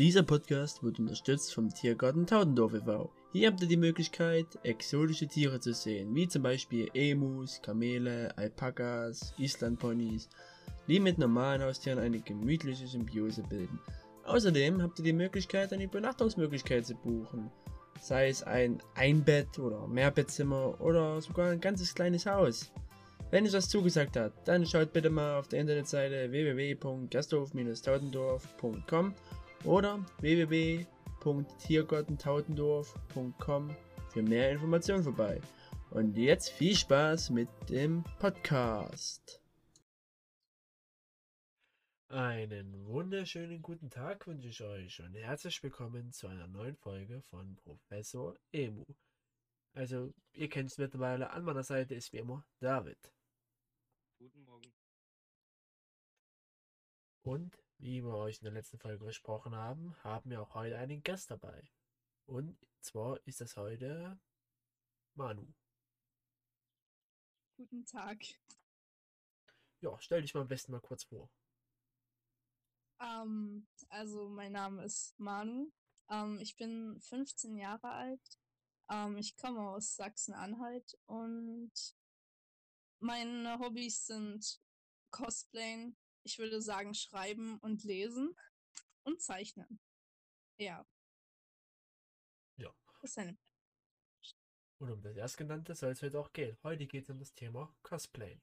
Dieser Podcast wird unterstützt vom Tiergarten Taudendorf e.V. Hier habt ihr die Möglichkeit, exotische Tiere zu sehen, wie zum Beispiel Emus, Kamele, Alpakas, Islandponys, die mit normalen Haustieren eine gemütliche Symbiose bilden. Außerdem habt ihr die Möglichkeit, eine Übernachtungsmöglichkeit zu buchen, sei es ein Einbett- oder Mehrbettzimmer oder sogar ein ganzes kleines Haus. Wenn es was zugesagt hat, dann schaut bitte mal auf der Internetseite www.gasthof-taudendorf.com oder www.tiergartentautendorf.com für mehr Informationen vorbei. Und jetzt viel Spaß mit dem Podcast. Einen wunderschönen guten Tag wünsche ich euch und herzlich willkommen zu einer neuen Folge von Professor Emu. Also, ihr kennt es mittlerweile, an meiner Seite ist wie immer David. Guten Morgen. Und wie wir euch in der letzten Folge gesprochen haben, haben wir auch heute einen Gast dabei. Und zwar ist das heute Manu. Guten Tag. Ja, stell dich mal am besten mal kurz vor. Ähm, also mein Name ist Manu. Ähm, ich bin 15 Jahre alt. Ähm, ich komme aus Sachsen-Anhalt und meine Hobbys sind Cosplayen, ich würde sagen, schreiben und lesen und zeichnen. Ja. Ja. Das ist eine und um das erstgenannte soll es heute auch gehen. Heute geht es um das Thema Cosplay.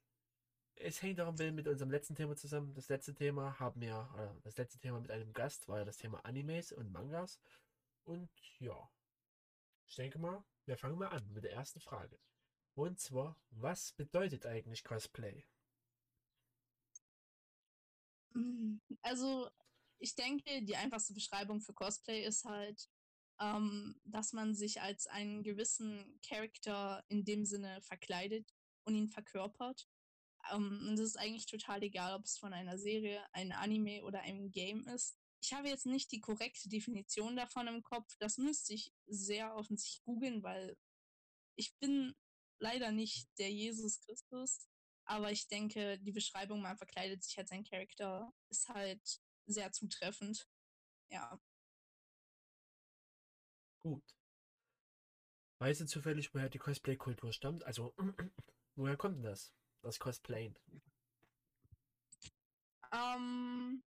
Es hängt auch ein bisschen mit unserem letzten Thema zusammen. Das letzte Thema haben wir, oder das letzte Thema mit einem Gast war ja das Thema Animes und Mangas. Und ja, ich denke mal, wir fangen mal an mit der ersten Frage. Und zwar, was bedeutet eigentlich Cosplay? Mm, also, ich denke, die einfachste Beschreibung für Cosplay ist halt, ähm, dass man sich als einen gewissen Charakter in dem Sinne verkleidet und ihn verkörpert. Ähm, und es ist eigentlich total egal, ob es von einer Serie, einem Anime oder einem Game ist. Ich habe jetzt nicht die korrekte Definition davon im Kopf. Das müsste ich sehr offensichtlich googeln, weil ich bin leider nicht der Jesus Christus. Aber ich denke, die Beschreibung, man verkleidet sich als ein Charakter, ist halt sehr zutreffend. Ja. Gut. Weißt du zufällig, woher die Cosplay-Kultur stammt? Also, woher kommt denn das? Das Cosplayen? Um, ähm,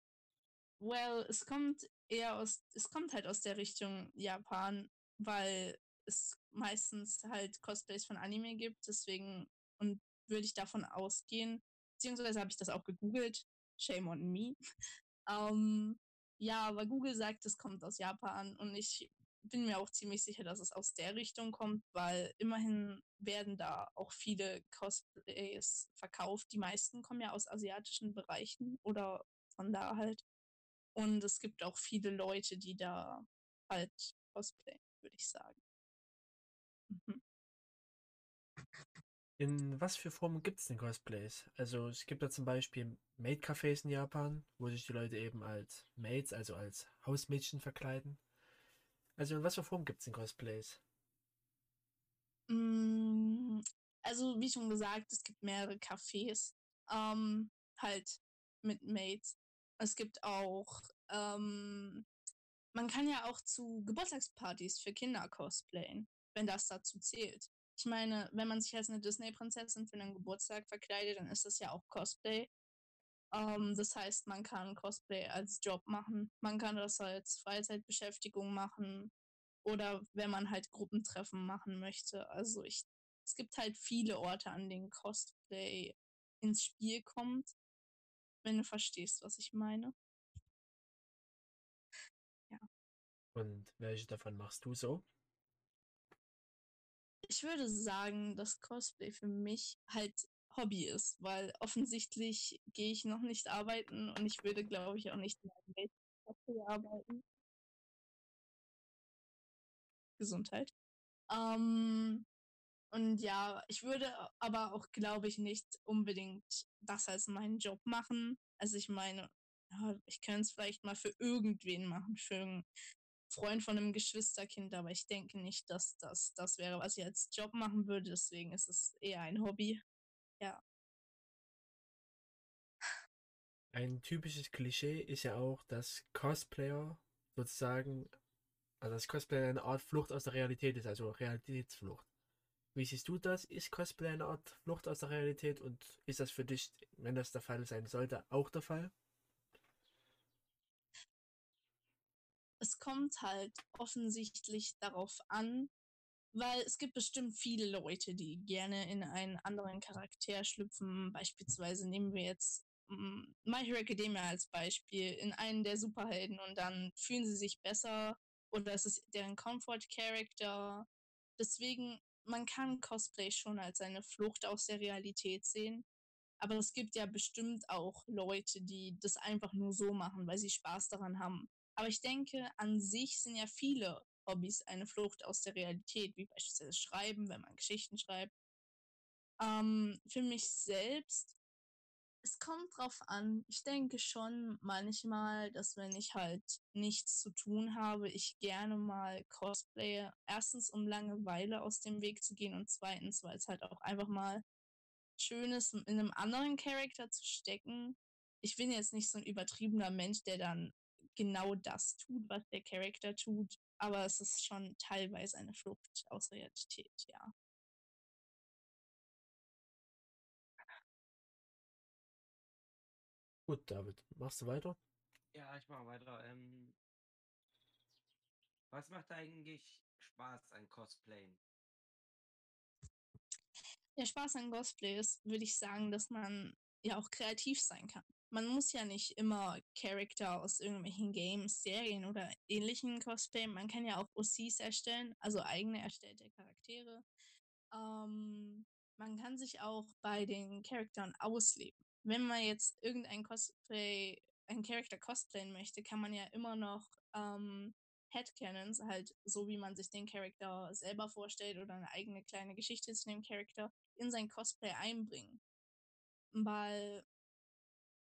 well, es kommt eher aus, es kommt halt aus der Richtung Japan, weil es meistens halt Cosplays von Anime gibt, deswegen und würde ich davon ausgehen, beziehungsweise habe ich das auch gegoogelt, shame on me. ähm, ja, aber Google sagt, es kommt aus Japan und ich bin mir auch ziemlich sicher, dass es aus der Richtung kommt, weil immerhin werden da auch viele Cosplays verkauft. Die meisten kommen ja aus asiatischen Bereichen oder von da halt. Und es gibt auch viele Leute, die da halt cosplayen, würde ich sagen. Mhm. In was für Formen gibt es denn Cosplays? Also es gibt da zum Beispiel Maid-Cafés in Japan, wo sich die Leute eben als Maids, also als Hausmädchen verkleiden. Also in was für Formen gibt es denn Cosplays? Mm, also wie schon gesagt, es gibt mehrere Cafés, ähm, halt mit Maids. Es gibt auch, ähm, man kann ja auch zu Geburtstagspartys für Kinder cosplayen, wenn das dazu zählt. Ich meine, wenn man sich als eine Disney-Prinzessin für einen Geburtstag verkleidet, dann ist das ja auch Cosplay. Ähm, das heißt, man kann Cosplay als Job machen, man kann das als Freizeitbeschäftigung machen oder wenn man halt Gruppentreffen machen möchte. Also ich, es gibt halt viele Orte, an denen Cosplay ins Spiel kommt, wenn du verstehst, was ich meine. Ja. Und welche davon machst du so? Ich würde sagen, dass Cosplay für mich halt Hobby ist, weil offensichtlich gehe ich noch nicht arbeiten und ich würde, glaube ich, auch nicht in einem Cosplay arbeiten. Gesundheit. Ähm, und ja, ich würde aber auch, glaube ich, nicht unbedingt das als meinen Job machen. Also ich meine, ich könnte es vielleicht mal für irgendwen machen, für Freund von einem Geschwisterkind, aber ich denke nicht, dass das das wäre, was ich als Job machen würde. Deswegen ist es eher ein Hobby. Ja. Ein typisches Klischee ist ja auch, dass Cosplayer sozusagen, also das Cosplay eine Art Flucht aus der Realität ist, also Realitätsflucht. Wie siehst du das? Ist Cosplay eine Art Flucht aus der Realität und ist das für dich, wenn das der Fall sein sollte, auch der Fall? Es kommt halt offensichtlich darauf an, weil es gibt bestimmt viele Leute, die gerne in einen anderen Charakter schlüpfen. Beispielsweise nehmen wir jetzt mm, My Hero Academia als Beispiel in einen der Superhelden und dann fühlen sie sich besser oder es ist deren Comfort Character. Deswegen, man kann Cosplay schon als eine Flucht aus der Realität sehen. Aber es gibt ja bestimmt auch Leute, die das einfach nur so machen, weil sie Spaß daran haben. Aber ich denke, an sich sind ja viele Hobbys eine Flucht aus der Realität, wie beispielsweise Schreiben, wenn man Geschichten schreibt. Ähm, für mich selbst, es kommt drauf an. Ich denke schon manchmal, dass wenn ich halt nichts zu tun habe, ich gerne mal cosplaye. Erstens, um Langeweile aus dem Weg zu gehen und zweitens, weil es halt auch einfach mal schön ist, in einem anderen Charakter zu stecken. Ich bin jetzt nicht so ein übertriebener Mensch, der dann genau das tut, was der Charakter tut aber es ist schon teilweise eine Flucht aus Realität, ja. Gut, David, machst du weiter? Ja, ich mache weiter. Ähm, was macht eigentlich Spaß an Cosplayen? Der Spaß an Cosplay ist, würde ich sagen, dass man ja auch kreativ sein kann man muss ja nicht immer Charakter aus irgendwelchen Games, Serien oder ähnlichen cosplayen. Man kann ja auch OCs erstellen, also eigene erstellte Charaktere. Ähm, man kann sich auch bei den Charakteren ausleben. Wenn man jetzt irgendein Cosplay, ein Charakter cosplayen möchte, kann man ja immer noch ähm, Headcanons, halt so wie man sich den Charakter selber vorstellt oder eine eigene kleine Geschichte zu dem Charakter, in sein Cosplay einbringen. Weil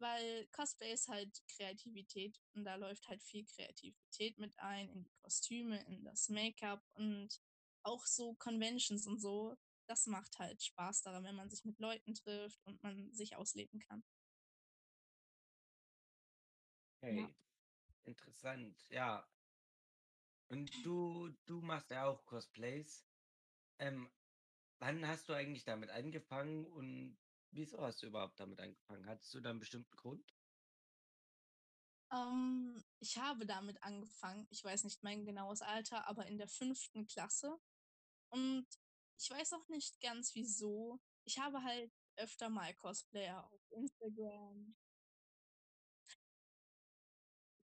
weil Cosplay ist halt Kreativität und da läuft halt viel Kreativität mit ein in die Kostüme, in das Make-up und auch so Conventions und so. Das macht halt Spaß daran, wenn man sich mit Leuten trifft und man sich ausleben kann. Hey, ja. interessant, ja. Und du, du machst ja auch Cosplays. Ähm, wann hast du eigentlich damit angefangen und Wieso hast du überhaupt damit angefangen? Hattest du da einen bestimmten Grund? Ähm, ich habe damit angefangen. Ich weiß nicht mein genaues Alter, aber in der fünften Klasse. Und ich weiß auch nicht ganz wieso. Ich habe halt öfter mal Cosplayer auf Instagram,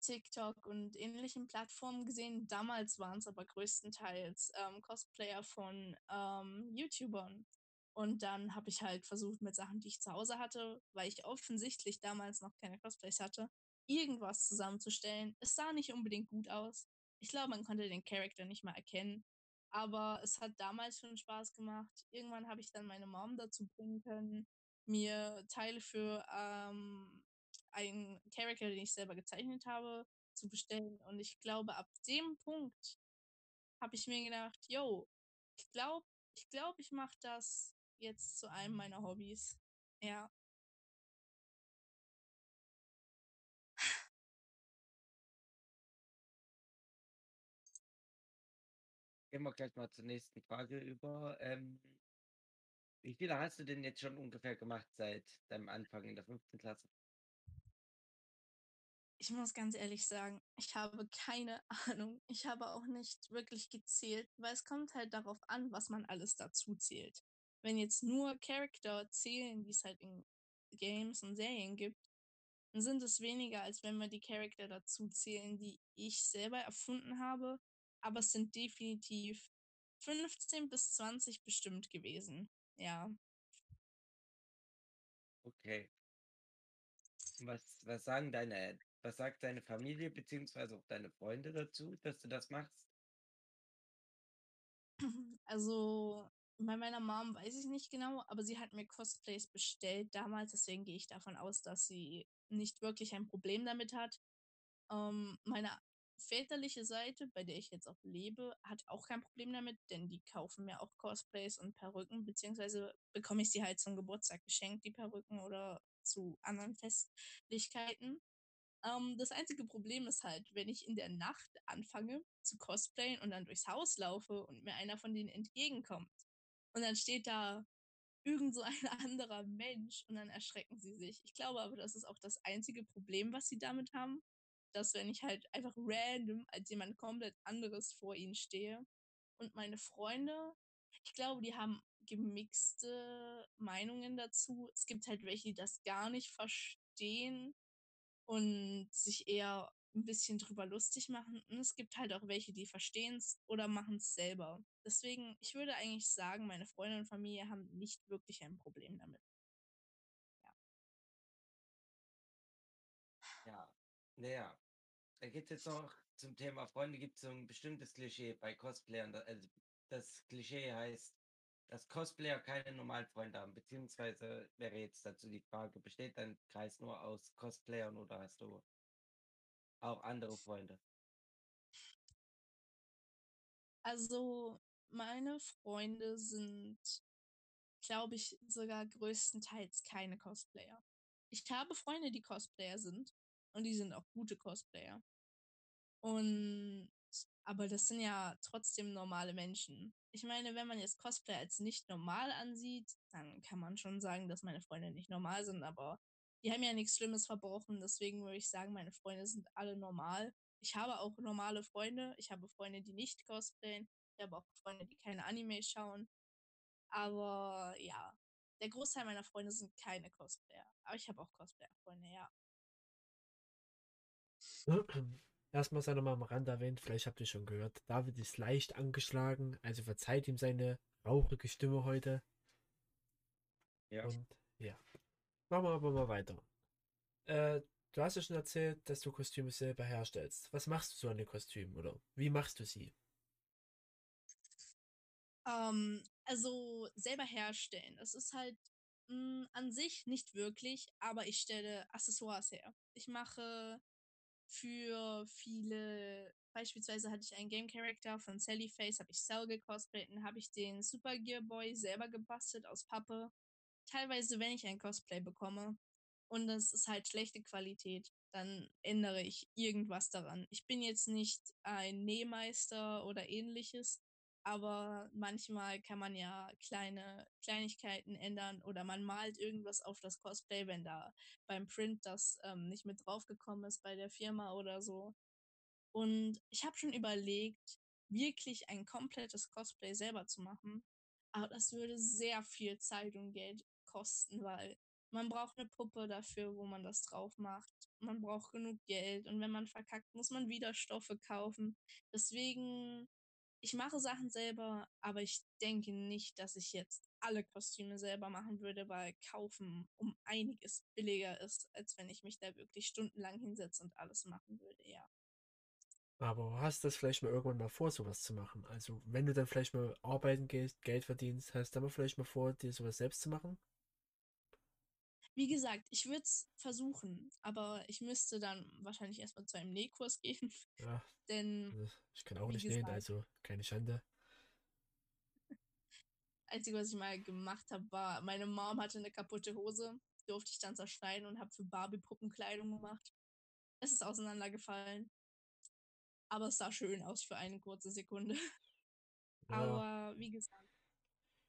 TikTok und ähnlichen Plattformen gesehen. Damals waren es aber größtenteils ähm, Cosplayer von ähm, YouTubern. Und dann habe ich halt versucht, mit Sachen, die ich zu Hause hatte, weil ich offensichtlich damals noch keine Cosplays hatte, irgendwas zusammenzustellen. Es sah nicht unbedingt gut aus. Ich glaube, man konnte den Charakter nicht mal erkennen. Aber es hat damals schon Spaß gemacht. Irgendwann habe ich dann meine Mom dazu bringen können, mir Teile für ähm, einen Charakter, den ich selber gezeichnet habe, zu bestellen. Und ich glaube, ab dem Punkt habe ich mir gedacht, yo, ich glaube, ich glaube, ich mache das jetzt zu einem meiner Hobbys. Ja. Gehen wir gleich mal zur nächsten Frage über. Ähm, wie viele hast du denn jetzt schon ungefähr gemacht seit deinem Anfang in der fünften Klasse? Ich muss ganz ehrlich sagen, ich habe keine Ahnung. Ich habe auch nicht wirklich gezählt, weil es kommt halt darauf an, was man alles dazu zählt wenn jetzt nur Charakter zählen, die es halt in Games und Serien gibt, dann sind es weniger, als wenn wir die Charakter dazu zählen, die ich selber erfunden habe. Aber es sind definitiv 15 bis 20 bestimmt gewesen. Ja. Okay. Was, was sagen deine, was sagt deine Familie beziehungsweise auch deine Freunde dazu, dass du das machst? Also bei meiner Mom weiß ich nicht genau, aber sie hat mir Cosplays bestellt damals, deswegen gehe ich davon aus, dass sie nicht wirklich ein Problem damit hat. Ähm, meine väterliche Seite, bei der ich jetzt auch lebe, hat auch kein Problem damit, denn die kaufen mir auch Cosplays und Perücken, beziehungsweise bekomme ich sie halt zum Geburtstag geschenkt, die Perücken oder zu anderen Festlichkeiten. Ähm, das einzige Problem ist halt, wenn ich in der Nacht anfange zu cosplayen und dann durchs Haus laufe und mir einer von denen entgegenkommt und dann steht da irgend so ein anderer Mensch und dann erschrecken sie sich. Ich glaube aber, das ist auch das einzige Problem, was sie damit haben, dass wenn ich halt einfach random als jemand komplett anderes vor ihnen stehe und meine Freunde, ich glaube, die haben gemixte Meinungen dazu. Es gibt halt welche, die das gar nicht verstehen und sich eher ein bisschen drüber lustig machen. Und es gibt halt auch welche, die verstehen es oder machen es selber. Deswegen, ich würde eigentlich sagen, meine Freunde und Familie haben nicht wirklich ein Problem damit. Ja, naja. Da gibt es jetzt noch zum Thema Freunde gibt es so ein bestimmtes Klischee bei Cosplayern. Also das Klischee heißt, dass Cosplayer keine normalen Freunde haben. Beziehungsweise wäre jetzt dazu die Frage, besteht dein Kreis nur aus Cosplayern oder hast du auch andere Freunde? Also, meine Freunde sind, glaube ich, sogar größtenteils keine Cosplayer. Ich habe Freunde, die Cosplayer sind und die sind auch gute Cosplayer. Und aber das sind ja trotzdem normale Menschen. Ich meine, wenn man jetzt Cosplay als nicht normal ansieht, dann kann man schon sagen, dass meine Freunde nicht normal sind, aber die haben ja nichts Schlimmes verbrochen, deswegen würde ich sagen, meine Freunde sind alle normal. Ich habe auch normale Freunde. Ich habe Freunde, die nicht cosplayen. Ich habe auch Freunde, die keine Anime schauen. Aber ja, der Großteil meiner Freunde sind keine Cosplayer. Aber ich habe auch Cosplayer-Freunde, ja. Erstmal sei nochmal am Rand erwähnt, vielleicht habt ihr schon gehört, David ist leicht angeschlagen, also verzeiht ihm seine rauchige Stimme heute. Ja. Und ja. Machen wir aber mal weiter. Äh, du hast ja schon erzählt, dass du Kostüme selber herstellst. Was machst du so an den Kostümen oder wie machst du sie? Ähm, also selber herstellen. Das ist halt mh, an sich nicht wirklich, aber ich stelle Accessoires her. Ich mache für viele, beispielsweise hatte ich einen Game Character von Sally Face, habe ich Cell und habe ich den Super Gear Boy selber gebastelt aus Pappe. Teilweise, wenn ich ein Cosplay bekomme und es ist halt schlechte Qualität, dann ändere ich irgendwas daran. Ich bin jetzt nicht ein Nähmeister oder ähnliches, aber manchmal kann man ja kleine Kleinigkeiten ändern oder man malt irgendwas auf das Cosplay, wenn da beim Print das ähm, nicht mit draufgekommen ist bei der Firma oder so. Und ich habe schon überlegt, wirklich ein komplettes Cosplay selber zu machen. Aber das würde sehr viel Zeit und Geld kosten, weil man braucht eine Puppe dafür, wo man das drauf macht. Man braucht genug Geld und wenn man verkackt, muss man wieder Stoffe kaufen. Deswegen ich mache Sachen selber, aber ich denke nicht, dass ich jetzt alle Kostüme selber machen würde, weil kaufen um einiges billiger ist, als wenn ich mich da wirklich stundenlang hinsetze und alles machen würde, ja. Aber hast du das vielleicht mal irgendwann mal vor, sowas zu machen? Also, wenn du dann vielleicht mal arbeiten gehst, Geld verdienst, hast du dann mal vielleicht mal vor, dir sowas selbst zu machen? Wie gesagt, ich würde es versuchen, aber ich müsste dann wahrscheinlich erstmal zu einem Nähkurs gehen, Ja, denn also ich kann auch nicht nähen, gesagt. also keine Schande. Einzige, was ich mal gemacht habe, war, meine Mom hatte eine kaputte Hose, durfte ich dann zerschneiden und habe für Barbie Puppenkleidung gemacht. Es ist auseinandergefallen. Aber es sah schön aus für eine kurze Sekunde. Ja, Aber wie gesagt,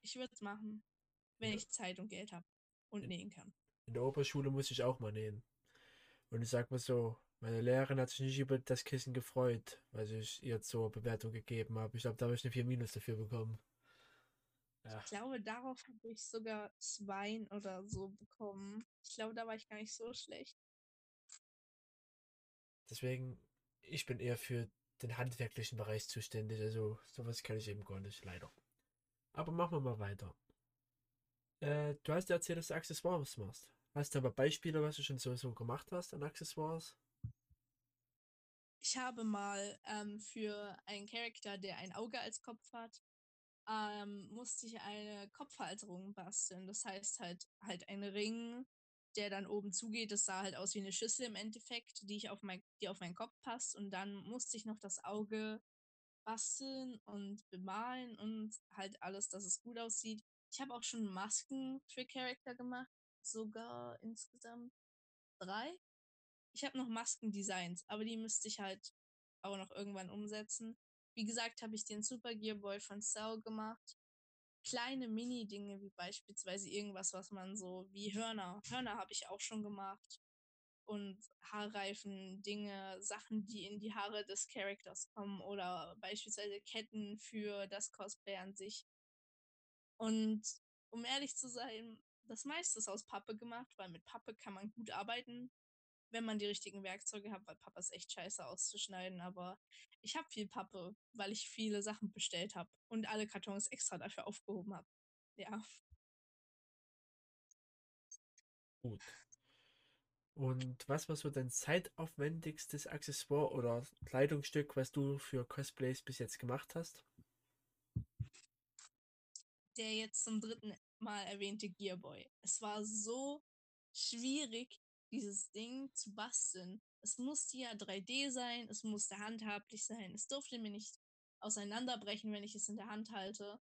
ich würde es machen, wenn Ja. ich Zeit und Geld habe und nähen kann. In der Oberschule muss ich auch mal nähen. Und ich sag mal so, meine Lehrerin hat sich nicht über das Kissen gefreut, was ich ihr zur Bewertung gegeben habe. Ich glaube, da habe ich eine 4 Minus dafür bekommen. Ja, Ich glaube, darauf habe ich sogar zwei oder so bekommen. Ich glaube, da war ich gar nicht so schlecht. deswegen, ich bin eher für den handwerklichen Bereich zuständig. Also, sowas kann ich eben gar nicht, leider. Aber machen wir mal weiter. Äh, du hast ja erzählt, dass du Accessoires machst. Hast du aber Beispiele, was du schon so, so gemacht hast an Accessoires? Ich habe mal ähm, für einen Charakter, der ein Auge als Kopf hat, ähm, musste ich eine Kopfhalterung basteln. Das heißt halt halt ein Ring, der dann oben zugeht. Das sah halt aus wie eine Schüssel im Endeffekt, die ich auf mein, die auf meinen Kopf passt. Und dann musste ich noch das Auge basteln und bemalen und halt alles, dass es gut aussieht. Ich habe auch schon Masken für Charakter gemacht, sogar insgesamt drei. Ich habe noch Maskendesigns, aber die müsste ich halt auch noch irgendwann umsetzen. Wie gesagt, habe ich den Super Gear Boy von Cell gemacht. Kleine Mini-Dinge, wie beispielsweise irgendwas, was man so wie Hörner. Hörner habe ich auch schon gemacht. Und Haarreifen, Dinge, Sachen, die in die Haare des Charakters kommen oder beispielsweise Ketten für das Cosplay an sich. Und um ehrlich zu sein, das meiste ist aus Pappe gemacht, weil mit Pappe kann man gut arbeiten, wenn man die richtigen Werkzeuge hat, weil Pappe ist echt scheiße auszuschneiden. Aber ich habe viel Pappe, weil ich viele Sachen bestellt habe und alle Kartons extra dafür aufgehoben habe. Ja. Gut. Und was war so dein zeitaufwendigstes Accessoire oder Kleidungsstück, was du für Cosplays bis jetzt gemacht hast? Der jetzt zum dritten Mal erwähnte Gearboy. Es war so schwierig, dieses Ding zu basteln. Es musste ja 3D sein, es musste handhablich sein, es durfte mir nicht auseinanderbrechen, wenn ich es in der Hand halte.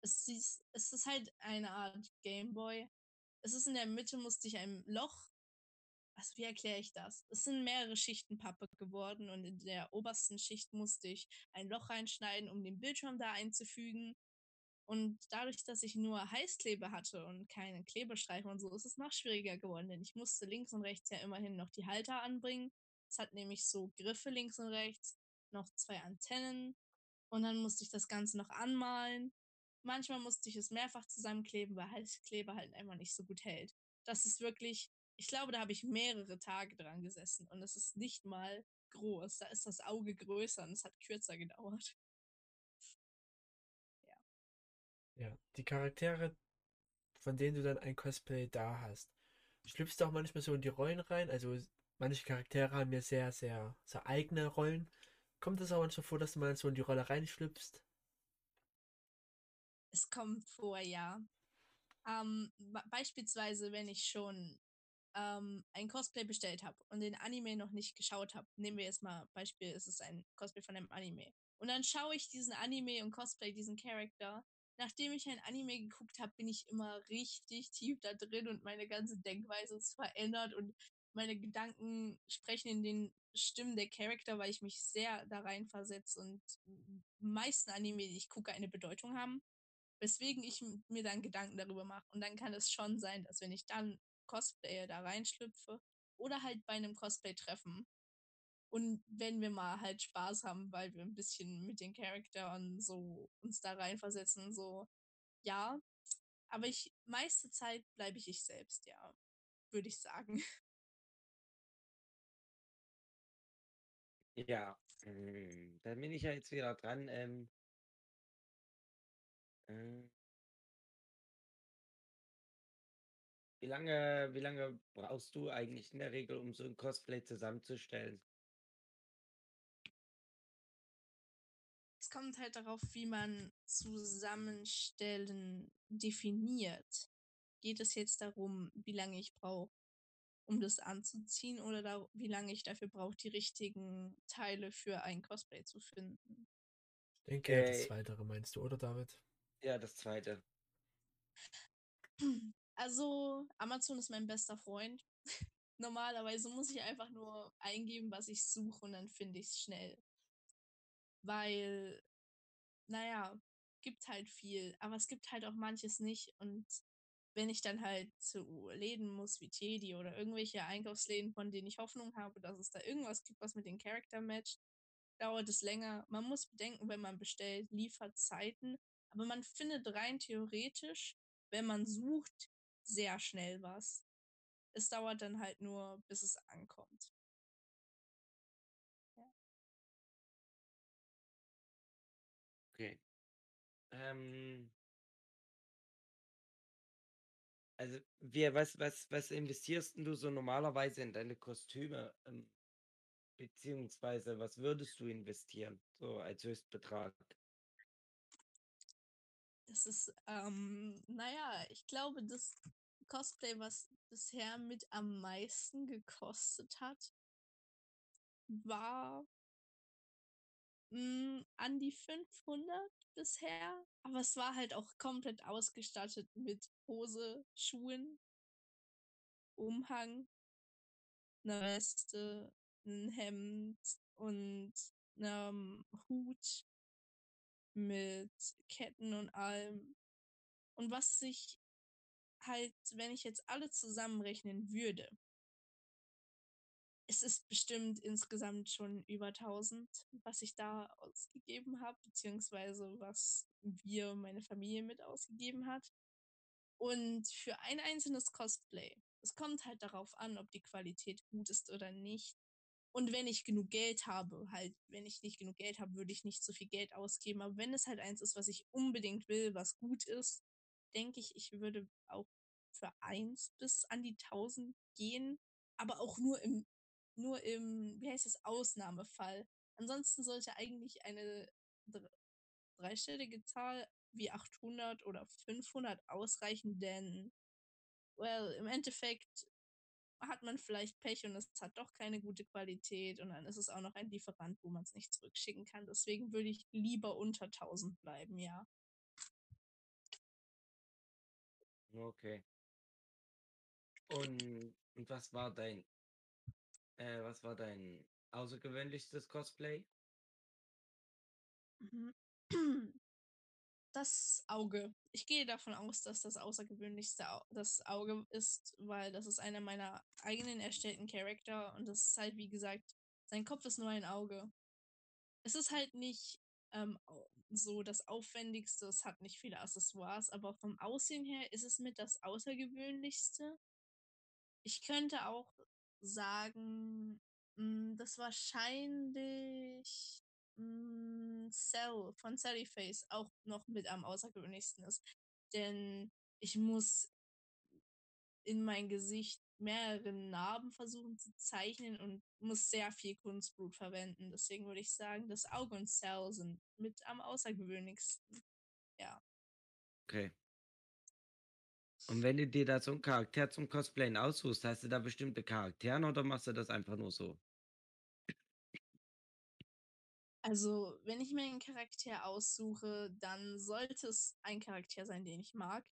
Es ist, es ist halt eine Art Gameboy. Es ist in der Mitte, musste ich ein Loch. Also, wie erkläre ich das? Es sind mehrere Schichten Pappe geworden und in der obersten Schicht musste ich ein Loch reinschneiden, um den Bildschirm da einzufügen. Und dadurch, dass ich nur Heißklebe hatte und keine Klebestreifen und so, ist es noch schwieriger geworden, denn ich musste links und rechts ja immerhin noch die Halter anbringen. Es hat nämlich so Griffe links und rechts, noch zwei Antennen und dann musste ich das Ganze noch anmalen. Manchmal musste ich es mehrfach zusammenkleben, weil Heißkleber halt einfach nicht so gut hält. Das ist wirklich, ich glaube, da habe ich mehrere Tage dran gesessen und es ist nicht mal groß. Da ist das Auge größer und es hat kürzer gedauert. Ja, die Charaktere, von denen du dann ein Cosplay da hast, schlüpfst du auch manchmal so in die Rollen rein? Also manche Charaktere haben ja sehr, sehr, sehr eigene Rollen. Kommt es auch manchmal vor, dass du mal so in die Rolle reinschlüpfst? Es kommt vor, ja. Ähm, beispielsweise, wenn ich schon ähm, ein Cosplay bestellt habe und den Anime noch nicht geschaut habe, nehmen wir jetzt mal Beispiel, es ist ein Cosplay von einem Anime. Und dann schaue ich diesen Anime und Cosplay diesen Charakter nachdem ich ein Anime geguckt habe, bin ich immer richtig tief da drin und meine ganze Denkweise ist verändert und meine Gedanken sprechen in den Stimmen der Charakter, weil ich mich sehr da rein versetze und meisten Anime, die ich gucke, eine Bedeutung haben, weswegen ich mir dann Gedanken darüber mache. Und dann kann es schon sein, dass wenn ich dann Cosplayer da reinschlüpfe oder halt bei einem Cosplay-Treffen und wenn wir mal halt Spaß haben, weil wir ein bisschen mit den Charakteren so uns da reinversetzen, so, ja. Aber ich, meiste Zeit bleibe ich ich selbst, ja. Würde ich sagen. Ja, ähm, dann bin ich ja jetzt wieder dran. Ähm, äh, wie lange, wie lange brauchst du eigentlich in der Regel, um so ein Cosplay zusammenzustellen? Es kommt halt darauf, wie man Zusammenstellen definiert. Geht es jetzt darum, wie lange ich brauche, um das anzuziehen oder da, wie lange ich dafür brauche, die richtigen Teile für ein Cosplay zu finden? Ich denke, äh, das Zweite meinst du, oder David? Ja, das Zweite. Also, Amazon ist mein bester Freund. Normalerweise muss ich einfach nur eingeben, was ich suche und dann finde ich es schnell weil, naja, gibt halt viel, aber es gibt halt auch manches nicht. Und wenn ich dann halt zu Läden muss wie Teddy oder irgendwelche Einkaufsläden, von denen ich Hoffnung habe, dass es da irgendwas gibt, was mit den Charakter matcht, dauert es länger. Man muss bedenken, wenn man bestellt, liefert Zeiten, aber man findet rein theoretisch, wenn man sucht, sehr schnell was. Es dauert dann halt nur, bis es ankommt. Ähm also, wir was was was investierst du so normalerweise in deine Kostüme, ähm, beziehungsweise was würdest du investieren, so als Höchstbetrag? Das ist, ähm, na ja, ich glaube, das Cosplay, was bisher mit am meisten gekostet hat war hm, an die 500 bisher, aber es war halt auch komplett ausgestattet mit Hose, Schuhen, Umhang, einer Weste, ein Hemd und einem Hut mit Ketten und allem. Und was sich halt, wenn ich jetzt alle zusammenrechnen würde, es ist bestimmt insgesamt schon über 1000, was ich da ausgegeben habe, beziehungsweise was wir, meine Familie mit ausgegeben hat. Und für ein einzelnes Cosplay, es kommt halt darauf an, ob die Qualität gut ist oder nicht. Und wenn ich genug Geld habe, halt, wenn ich nicht genug Geld habe, würde ich nicht so viel Geld ausgeben. Aber wenn es halt eins ist, was ich unbedingt will, was gut ist, denke ich, ich würde auch für eins bis an die 1000 gehen. Aber auch nur im nur im, wie heißt es, Ausnahmefall. Ansonsten sollte eigentlich eine dreistellige Zahl wie 800 oder 500 ausreichen, denn, well, im Endeffekt hat man vielleicht Pech und es hat doch keine gute Qualität und dann ist es auch noch ein Lieferant, wo man es nicht zurückschicken kann. Deswegen würde ich lieber unter 1000 bleiben, ja. Okay. Und, und was war dein äh, was war dein außergewöhnlichstes Cosplay? Mhm. Das Auge. Ich gehe davon aus, dass das außergewöhnlichste Au das Auge ist, weil das ist einer meiner eigenen erstellten Charakter und das ist halt, wie gesagt, sein Kopf ist nur ein Auge. Es ist halt nicht ähm, so das Aufwendigste, es hat nicht viele Accessoires, aber vom Aussehen her ist es mit das Außergewöhnlichste. Ich könnte auch sagen, mh, dass wahrscheinlich Cell von Sallyface auch noch mit am außergewöhnlichsten ist. Denn ich muss in mein Gesicht mehrere Narben versuchen zu zeichnen und muss sehr viel Kunstblut verwenden. Deswegen würde ich sagen, das Auge und Cell sind mit am außergewöhnlichsten. Ja. Okay. Und wenn du dir da so einen Charakter zum Cosplayen aussuchst, hast du da bestimmte Charakteren oder machst du das einfach nur so? Also, wenn ich mir einen Charakter aussuche, dann sollte es ein Charakter sein, den ich mag.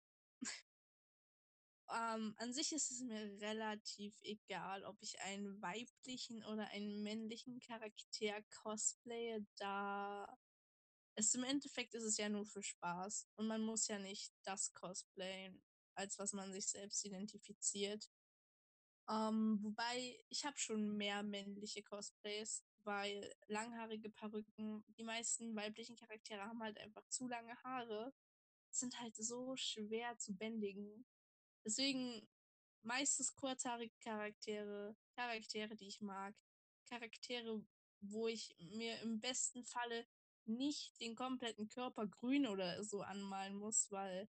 ähm, an sich ist es mir relativ egal, ob ich einen weiblichen oder einen männlichen Charakter cosplaye, da es im Endeffekt ist es ja nur für Spaß und man muss ja nicht das cosplayen, als was man sich selbst identifiziert. Ähm, wobei ich habe schon mehr männliche Cosplays, weil langhaarige Perücken, die meisten weiblichen Charaktere haben halt einfach zu lange Haare, sind halt so schwer zu bändigen. Deswegen meistens kurzhaarige Charaktere, Charaktere, die ich mag, Charaktere, wo ich mir im besten Falle nicht den kompletten Körper grün oder so anmalen muss, weil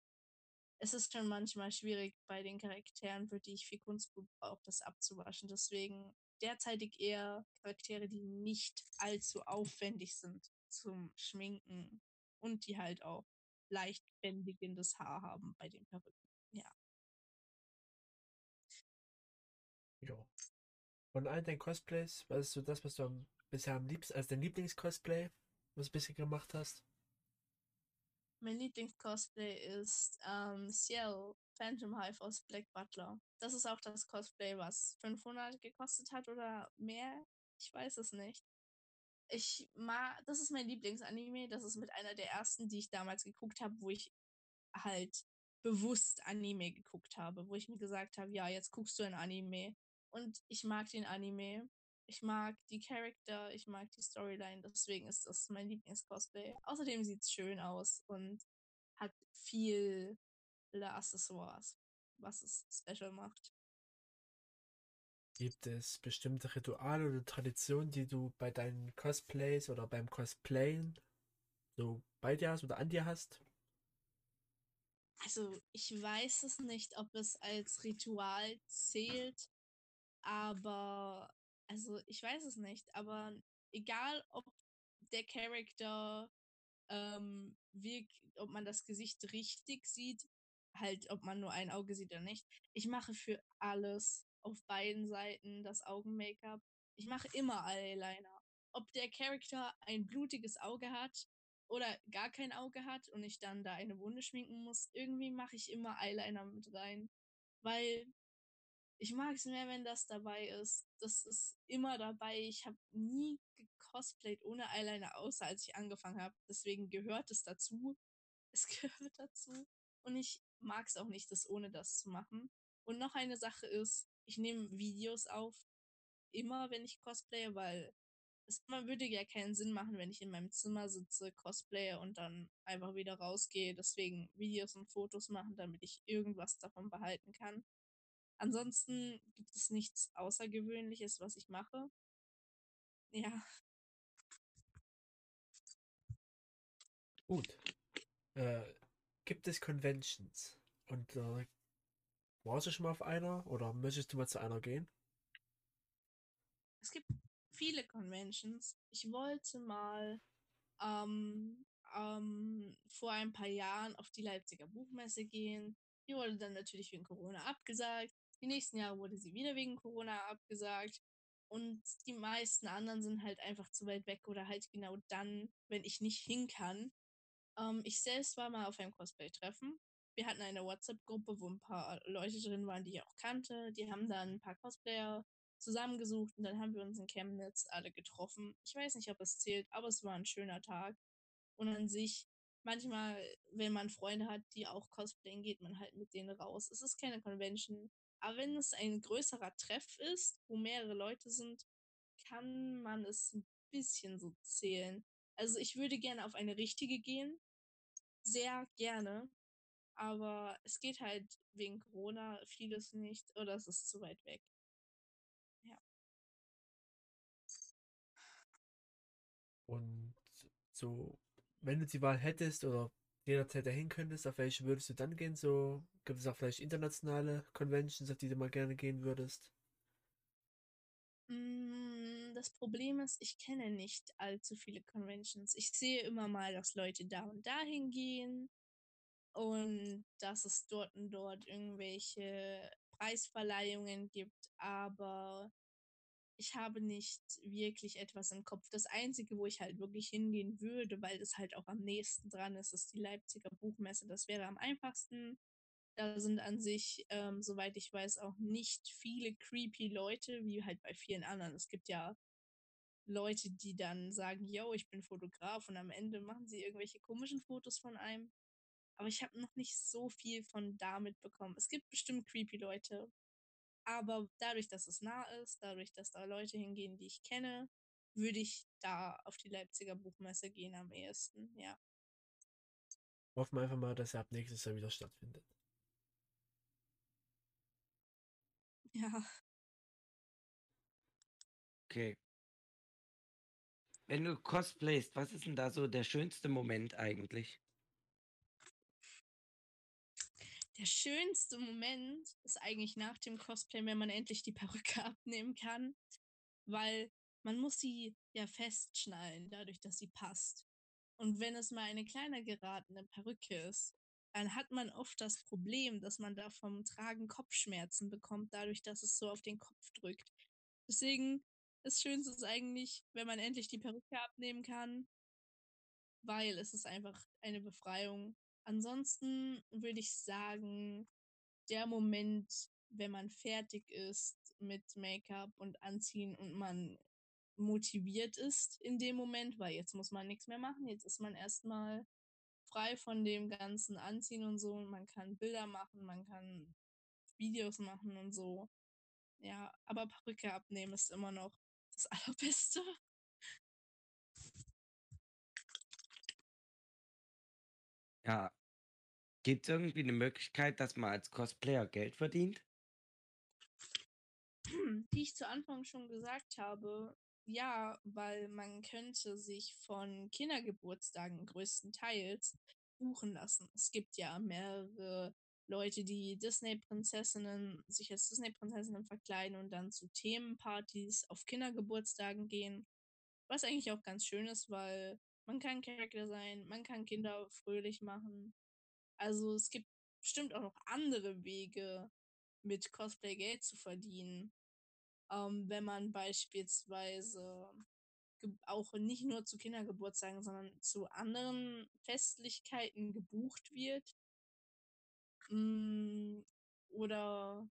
es ist schon manchmal schwierig bei den Charakteren, für die ich viel Kunstblut brauche, das abzuwaschen. Deswegen derzeitig eher Charaktere, die nicht allzu aufwendig sind zum Schminken und die halt auch leicht bändigendes Haar haben bei den Perücken. Ja. Ja. Von all deinen Cosplays, was ist so das, was du bisher am liebsten, als dein Lieblingscosplay, was du bisher gemacht hast? Mein Lieblingscosplay ist ähm, Ciel Phantom Hive aus Black Butler. Das ist auch das Cosplay, was 500 gekostet hat oder mehr. Ich weiß es nicht. Ich mag, das ist mein Lieblingsanime. Das ist mit einer der ersten, die ich damals geguckt habe, wo ich halt bewusst Anime geguckt habe, wo ich mir gesagt habe, ja, jetzt guckst du ein Anime. Und ich mag den Anime. Ich mag die Charakter, ich mag die Storyline, deswegen ist das mein Lieblings-Cosplay. Außerdem sieht es schön aus und hat viele Accessoires, was es special macht. Gibt es bestimmte Rituale oder Traditionen, die du bei deinen Cosplays oder beim Cosplayen so bei dir hast oder an dir hast? Also, ich weiß es nicht, ob es als Ritual zählt, aber also ich weiß es nicht, aber egal ob der Charakter ähm, wirkt, ob man das Gesicht richtig sieht, halt ob man nur ein Auge sieht oder nicht. Ich mache für alles auf beiden Seiten das Augen-Make-up. Ich mache immer Eyeliner. Ob der Charakter ein blutiges Auge hat oder gar kein Auge hat und ich dann da eine Wunde schminken muss, irgendwie mache ich immer Eyeliner mit rein. Weil Ich mag es mehr, wenn das dabei ist. Das ist immer dabei. Ich habe nie gecosplayt ohne Eyeliner, außer als ich angefangen habe. Deswegen gehört es dazu. Es gehört dazu. Und ich mag es auch nicht, das ohne das zu machen. Und noch eine Sache ist, ich nehme Videos auf, immer wenn ich cosplaye, weil es würde ja keinen Sinn machen, wenn ich in meinem Zimmer sitze, cosplaye und dann einfach wieder rausgehe. Deswegen Videos und Fotos machen, damit ich irgendwas davon behalten kann. Ansonsten gibt es nichts Außergewöhnliches, was ich mache. Ja. Gut. Äh, gibt es Conventions? Und äh, warst du schon mal auf einer oder möchtest du mal zu einer gehen? Es gibt viele Conventions. Ich wollte mal ähm, ähm, vor ein paar Jahren auf die Leipziger Buchmesse gehen. Die wurde dann natürlich wegen Corona abgesagt. Die nächsten Jahre wurde sie wieder wegen Corona abgesagt. Und die meisten anderen sind halt einfach zu weit weg oder halt genau dann, wenn ich nicht hin kann. Ähm, ich selbst war mal auf einem Cosplay-Treffen. Wir hatten eine WhatsApp-Gruppe, wo ein paar Leute drin waren, die ich auch kannte. Die haben dann ein paar Cosplayer zusammengesucht und dann haben wir uns in Chemnitz alle getroffen. Ich weiß nicht, ob es zählt, aber es war ein schöner Tag. Und an sich, manchmal, wenn man Freunde hat, die auch cosplayen, geht man halt mit denen raus. Es ist keine Convention. Aber wenn es ein größerer Treff ist, wo mehrere Leute sind, kann man es ein bisschen so zählen. Also ich würde gerne auf eine richtige gehen. Sehr gerne. Aber es geht halt wegen Corona vieles nicht oder es ist zu weit weg. Und so, wenn du die Wahl hättest oder jederzeit dahin könntest, auf welche würdest du dann gehen? So, gibt es auch vielleicht internationale Conventions, auf die du mal gerne gehen würdest? Mm, Das Problem ist, ich kenne nicht allzu viele Conventions. Ich sehe immer mal, dass Leute da und dahin gehen und dass es dort und dort irgendwelche Preisverleihungen gibt, aber ich habe nicht wirklich etwas im Kopf. Das Einzige, wo ich halt wirklich hingehen würde, weil das halt auch am nächsten dran ist, ist die Leipziger Buchmesse. Das wäre am einfachsten. Da sind an sich, ähm, soweit ich weiß, auch nicht viele creepy Leute, wie halt bei vielen anderen. Es gibt ja Leute, die dann sagen, yo, ich bin Fotograf und am Ende machen sie irgendwelche komischen Fotos von einem. Aber ich habe noch nicht so viel von da mitbekommen. Es gibt bestimmt creepy Leute, aber dadurch, dass es nah ist, dadurch, dass da Leute hingehen, die ich kenne, würde ich da auf die Leipziger Buchmesse gehen am ehesten, ja. Hoffen wir einfach mal, dass er ab nächstes Jahr wieder stattfindet. Ja. Okay. Wenn du cosplayst, was ist denn da so der schönste Moment eigentlich? Der schönste Moment ist eigentlich nach dem Cosplay, wenn man endlich die Perücke abnehmen kann, weil man muss sie ja festschnallen, dadurch, dass sie passt. Und wenn es mal eine kleiner geratene Perücke ist, dann hat man oft das Problem, dass man da vom Tragen Kopfschmerzen bekommt, dadurch, dass es so auf den Kopf drückt. Deswegen, das Schönste ist eigentlich, wenn man endlich die Perücke abnehmen kann, weil es ist einfach eine Befreiung. Ansonsten würde ich sagen, der Moment, wenn man fertig ist mit Make-up und Anziehen und man motiviert ist in dem Moment, weil jetzt muss man nichts mehr machen, jetzt ist man erstmal frei von dem ganzen Anziehen und so man kann Bilder machen, man kann Videos machen und so. Ja, aber Perücke abnehmen ist immer noch das Allerbeste. Ja. Gibt es irgendwie eine Möglichkeit, dass man als Cosplayer Geld verdient? Wie ich zu Anfang schon gesagt habe, ja, weil man könnte sich von Kindergeburtstagen größtenteils buchen lassen. Es gibt ja mehrere Leute, die Disney-Prinzessinnen, sich als Disney-Prinzessinnen verkleiden und dann zu Themenpartys auf Kindergeburtstagen gehen. Was eigentlich auch ganz schön ist, weil man kann Charakter sein, man kann Kinder fröhlich machen. Also es gibt bestimmt auch noch andere Wege, mit Cosplay Geld zu verdienen. Ähm, wenn man beispielsweise auch nicht nur zu Kindergeburtstagen, sondern zu anderen Festlichkeiten gebucht wird. Mm, Oder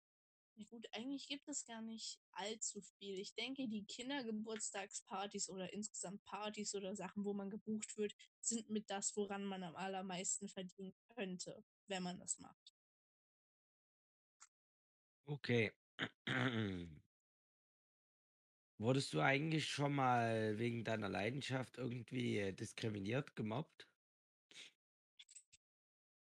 gut, eigentlich gibt es gar nicht allzu viel. Ich denke, die Kindergeburtstagspartys oder insgesamt Partys oder Sachen, wo man gebucht wird, sind mit das, woran man am allermeisten verdienen könnte, wenn man das macht. Okay. Wurdest du eigentlich schon mal wegen deiner Leidenschaft irgendwie diskriminiert, gemobbt?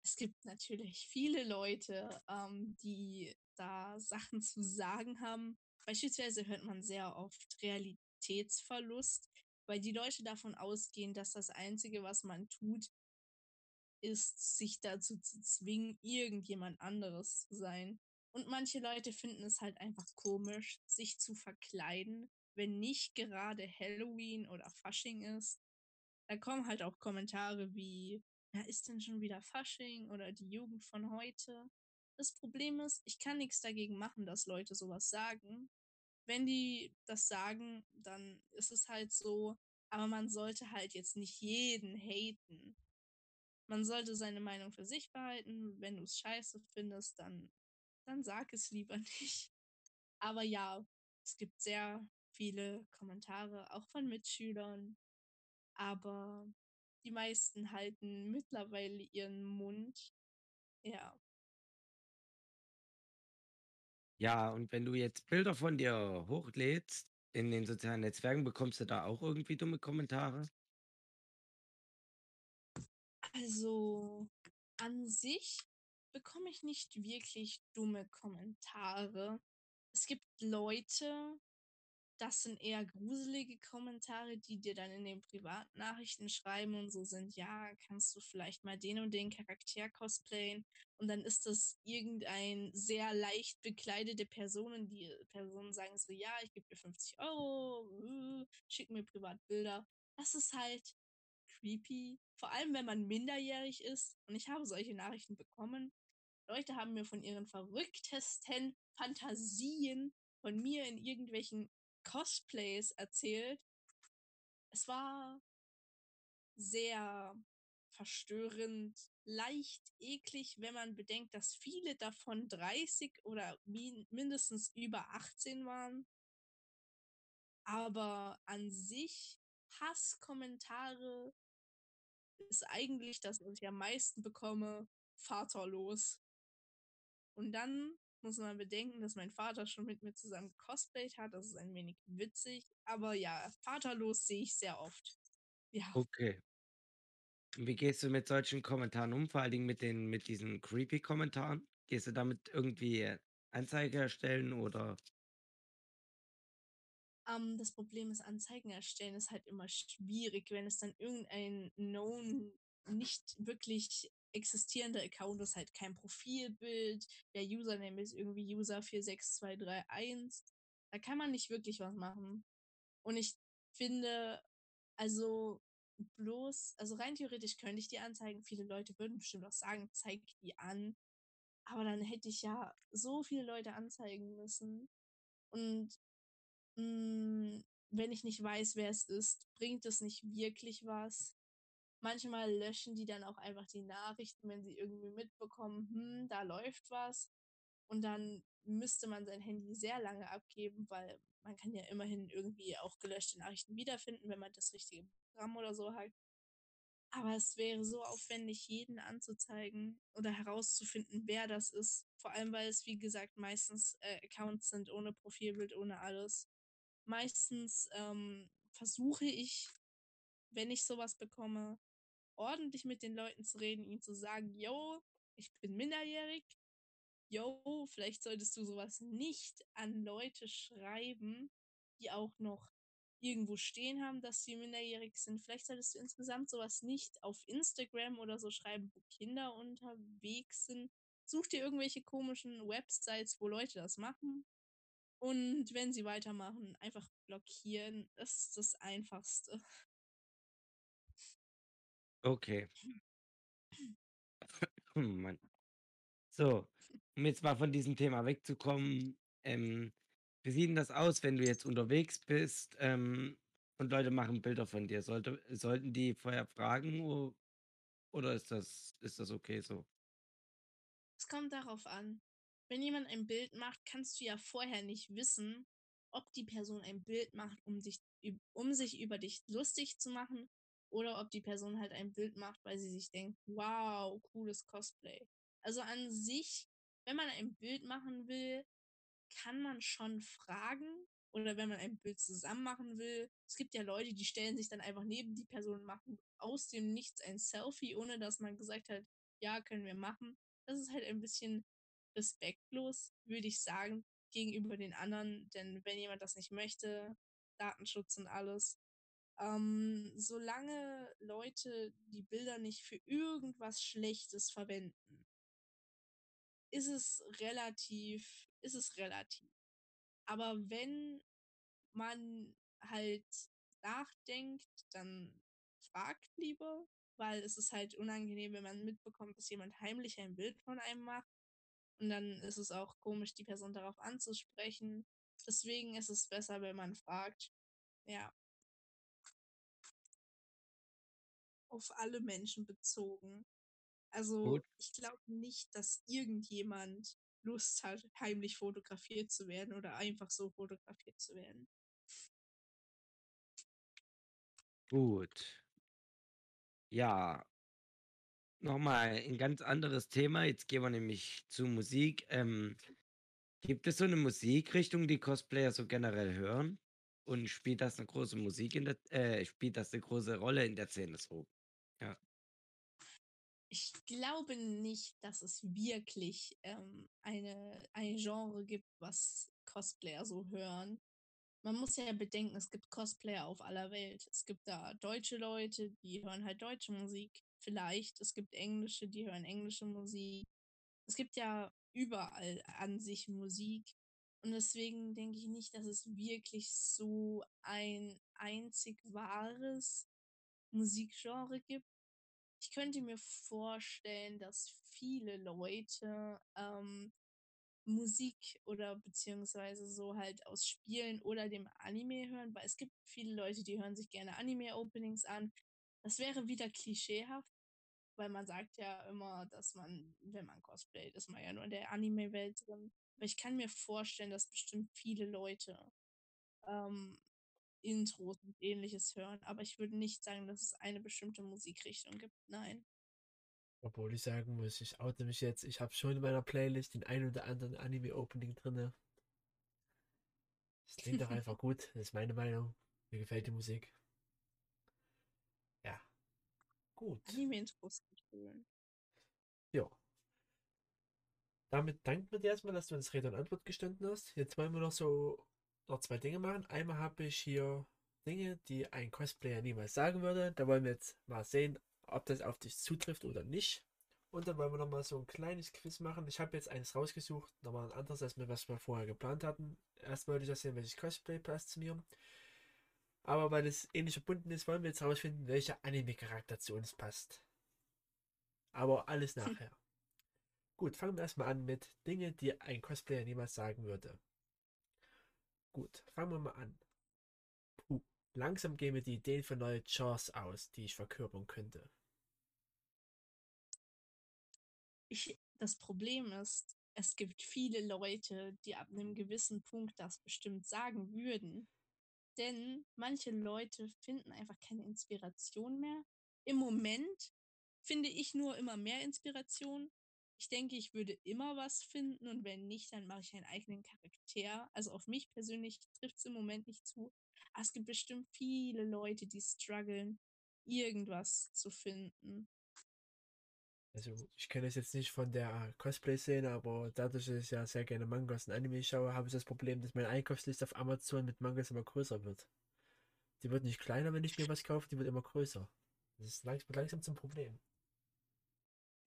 Es gibt natürlich viele Leute, ähm, die da Sachen zu sagen haben. Beispielsweise hört man sehr oft Realitätsverlust, weil die Leute davon ausgehen, dass das Einzige, was man tut, ist, sich dazu zu zwingen, irgendjemand anderes zu sein. Und manche Leute finden es halt einfach komisch, sich zu verkleiden, wenn nicht gerade Halloween oder Fasching ist. Da kommen halt auch Kommentare wie, ja, ist denn schon wieder Fasching oder die Jugend von heute? Das Problem ist, ich kann nichts dagegen machen, dass Leute sowas sagen. Wenn die das sagen, dann ist es halt so, aber man sollte halt jetzt nicht jeden haten. Man sollte seine Meinung für sich behalten. Wenn du es scheiße findest, dann, dann sag es lieber nicht. Aber ja, es gibt sehr viele Kommentare, auch von Mitschülern. Aber die meisten halten mittlerweile ihren Mund. Ja. Ja, und wenn du jetzt Bilder von dir hochlädst in den sozialen Netzwerken, bekommst du da auch irgendwie dumme Kommentare? Also an sich bekomme ich nicht wirklich dumme Kommentare. Es gibt Leute, das sind eher gruselige Kommentare, die dir dann in den Privatnachrichten schreiben und so sind, ja, kannst du vielleicht mal den und den Charakter cosplayen? Und dann ist das irgendein sehr leicht bekleidete Person und die Personen sagen so, ja, ich gebe dir 50 Euro, schick mir Privatbilder. Das ist halt creepy. Vor allem, wenn man minderjährig ist. Und ich habe solche Nachrichten bekommen. Leute haben mir von ihren verrücktesten Fantasien von mir in irgendwelchen Cosplays erzählt. Es war sehr verstörend, leicht eklig, wenn man bedenkt, dass viele davon 30 oder min mindestens über 18 waren. Aber an sich Hasskommentare ist eigentlich das, was ich am meisten bekomme, vaterlos. Und dann muss man bedenken, dass mein Vater schon mit mir zusammen cosplayt hat. Das ist ein wenig witzig. Aber ja, vaterlos sehe ich sehr oft. Ja. Okay. Wie gehst du mit solchen Kommentaren um? Vor allen Dingen mit den, mit diesen creepy Kommentaren? Gehst du damit irgendwie Anzeige erstellen oder? Um, das Problem ist, Anzeigen erstellen ist halt immer schwierig, wenn es dann irgendein known, nicht wirklich existierender Account ist, halt kein Profilbild, der Username ist irgendwie User46231. Da kann man nicht wirklich was machen. Und ich finde, also bloß, also rein theoretisch könnte ich die anzeigen. Viele Leute würden bestimmt auch sagen, zeig die an. Aber dann hätte ich ja so viele Leute anzeigen müssen. Und mh, mm, wenn ich nicht weiß, wer es ist, bringt es nicht wirklich was. Manchmal löschen die dann auch einfach die Nachrichten, wenn sie irgendwie mitbekommen, hm, da läuft was. Und dann müsste man sein Handy sehr lange abgeben, weil man kann ja immerhin irgendwie auch gelöschte Nachrichten wiederfinden, wenn man das richtige Programm oder so hat. Aber es wäre so aufwendig, jeden anzuzeigen oder herauszufinden, wer das ist. Vor allem, weil es, wie gesagt, meistens äh, Accounts sind ohne Profilbild, ohne alles. Meistens ähm, versuche ich, wenn ich sowas bekomme, ordentlich mit den Leuten zu reden, ihnen zu sagen, yo, ich bin minderjährig, yo, vielleicht solltest du sowas nicht an Leute schreiben, die auch noch irgendwo stehen haben, dass sie minderjährig sind. Vielleicht solltest du insgesamt sowas nicht auf Instagram oder so schreiben, wo Kinder unterwegs sind. Such dir irgendwelche komischen Websites, wo Leute das machen. Und wenn sie weitermachen, einfach blockieren. Das ist das Einfachste. Okay. Hm, Mann. So, um jetzt mal von diesem Thema wegzukommen, ähm, wie sieht denn das aus, wenn du jetzt unterwegs bist, ähm, und Leute machen Bilder von dir? Sollte sollten die vorher fragen oder ist das ist das okay so? Es kommt darauf an. Wenn jemand ein Bild macht, kannst du ja vorher nicht wissen, ob die Person ein Bild macht, um sich, üb- um sich über dich lustig zu machen, oder ob die Person halt ein Bild macht, weil sie sich denkt, wow, cooles Cosplay. Also an sich, wenn man ein Bild machen will, kann man schon fragen, oder wenn man ein Bild zusammen machen will. Es gibt ja Leute, die stellen sich dann einfach neben die Person und machen aus dem Nichts ein Selfie, ohne dass man gesagt hat, ja, können wir machen. Das ist halt ein bisschen respektlos, würde ich sagen, gegenüber den anderen. Denn wenn jemand das nicht möchte, Datenschutz und alles. Ähm, solange Leute die Bilder nicht für irgendwas Schlechtes verwenden, ist es relativ, ist es relativ. Aber wenn man halt nachdenkt, dann fragt lieber, weil es ist halt unangenehm, wenn man mitbekommt, dass jemand heimlich ein Bild von einem macht. Und dann ist es auch komisch, die Person darauf anzusprechen. Deswegen ist es besser, wenn man fragt. Ja. Auf alle Menschen bezogen. Also Gut. ich glaube nicht, dass irgendjemand Lust hat, heimlich fotografiert zu werden oder einfach so fotografiert zu werden. Gut. Ja. Nochmal ein ganz anderes Thema. Jetzt gehen wir nämlich zu Musik. Ähm, gibt es so eine Musikrichtung, die Cosplayer so generell hören? Und spielt das eine große Musik in der, äh, spielt das eine große Rolle in der Szene so? Ja. Ich glaube nicht, dass es wirklich ähm, eine, ein Genre gibt, was Cosplayer so hören. Man muss ja bedenken, es gibt Cosplayer auf aller Welt. Es gibt da deutsche Leute, die hören halt deutsche Musik. Vielleicht. Es gibt englische, die hören englische Musik. Es gibt ja überall an sich Musik. Und deswegen denke ich nicht, dass es wirklich so ein einzig wahres Musikgenre gibt. Ich könnte mir vorstellen, dass viele Leute ähm, Musik oder beziehungsweise so halt aus Spielen oder dem Anime hören, weil es gibt viele Leute, die hören sich gerne Anime-Openings an. Das wäre wieder klischeehaft, weil man sagt ja immer, dass man, wenn man cosplayt, ist man ja nur in der Anime-Welt drin. Aber ich kann mir vorstellen, dass bestimmt viele Leute ähm, Intros und ähnliches hören. Aber ich würde nicht sagen, dass es eine bestimmte Musikrichtung gibt. Nein. Obwohl ich sagen muss, ich oute mich jetzt, ich habe schon in meiner Playlist den ein oder anderen Anime-Opening drinne. Es klingt doch einfach gut, das ist meine Meinung. Mir gefällt die Musik. Ja. Gut. Anime-Intros schön. Ja. Damit danken wir dir erstmal, dass du uns Rede und Antwort gestanden hast. Jetzt wollen wir noch so noch zwei Dinge machen. Einmal habe ich hier Dinge, die ein Cosplayer niemals sagen würde. Da wollen wir jetzt mal sehen, ob das auf dich zutrifft oder nicht. Und dann wollen wir noch mal so ein kleines Quiz machen. Ich habe jetzt eines rausgesucht, nochmal ein anderes, als wir was wir vorher geplant hatten. Erst wollte ich das sehen, welches Cosplay passt zu mir. Aber weil es ähnlich verbunden ist, wollen wir jetzt herausfinden, welcher Anime-Charakter zu uns passt. Aber alles nachher. Gut, fangen wir erstmal an mit Dinge, die ein Cosplayer niemals sagen würde. Gut, fangen wir mal an. Puh, langsam gehen mir die Ideen für neue Chars aus, die ich verkörpern könnte. Ich, das Problem ist, es gibt viele Leute, die ab einem gewissen Punkt das bestimmt sagen würden. Denn manche Leute finden einfach keine Inspiration mehr. Im Moment finde ich nur immer mehr Inspiration. Ich denke, ich würde immer was finden und wenn nicht, dann mache ich einen eigenen Charakter. Also auf mich persönlich trifft es im Moment nicht zu. Aber es gibt bestimmt viele Leute, die strugglen, irgendwas zu finden. Also, ich kenne es jetzt nicht von der Cosplay-Szene, aber dadurch, dass ich ja sehr gerne Mangas und Anime schaue, habe ich das Problem, dass meine Einkaufsliste auf Amazon mit Mangas immer größer wird. Die wird nicht kleiner, wenn ich mir was kaufe, die wird immer größer. Das ist langsam, langsam zum Problem.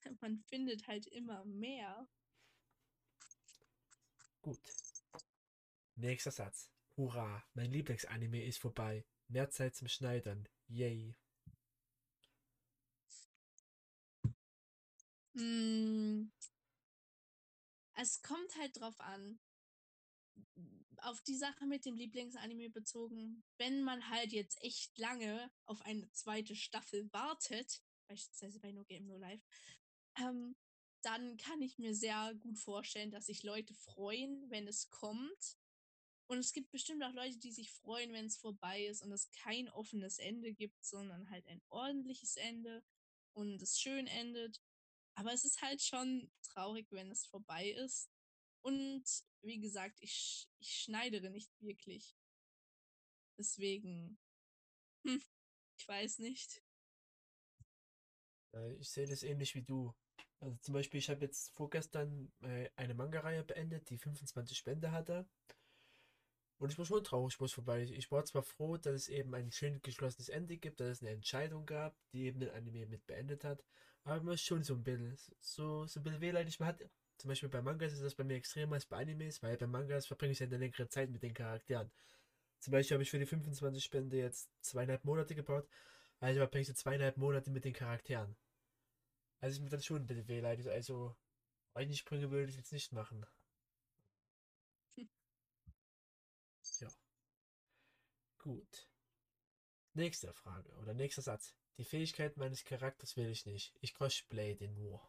Man findet halt immer mehr. Gut. Nächster Satz. Hurra, mein Lieblingsanime ist vorbei. Mehr Zeit zum Schneidern. Yay. Mm, Es kommt halt drauf an. Auf die Sache mit dem Lieblingsanime bezogen, wenn man halt jetzt echt lange auf eine zweite Staffel wartet, beispielsweise bei No Game No Life, ähm, dann kann ich mir sehr gut vorstellen, dass sich Leute freuen, wenn es kommt. Und es gibt bestimmt auch Leute, die sich freuen, wenn es vorbei ist und es kein offenes Ende gibt, sondern halt ein ordentliches Ende und es schön endet. Aber es ist halt schon traurig, wenn es vorbei ist. Und wie gesagt, ich, ich schneidere nicht wirklich. Deswegen, hm, ich weiß nicht. Äh, Ich sehe das ähnlich wie du. Also zum Beispiel, ich habe jetzt vorgestern äh, eine Manga-Reihe beendet, die 25 Bände hatte. Und ich war schon traurig, wo es vorbei. Ich war zwar froh, dass es eben ein schön geschlossenes Ende gibt, dass es eine Entscheidung gab, die eben den Anime mit beendet hat. Aber man ist schon so ein bisschen, so, so ein bisschen wehleidig. Man hat, zum Beispiel bei Mangas ist das bei mir extremer als bei Animes, weil bei Mangas verbringe ich ja eine längere Zeit mit den Charakteren. Zum Beispiel habe ich für die 25 Bände jetzt zweieinhalb Monate gebaut, also verbringe ich so zweieinhalb Monate mit den Charakteren. Also ist mir dann schon ein bisschen wehleidig. Also eigentlich Sprünge würde ich jetzt nicht machen. Ja. Gut. Nächste Frage oder nächster Satz. Die Fähigkeit meines Charakters will ich nicht. Ich cosplay den nur.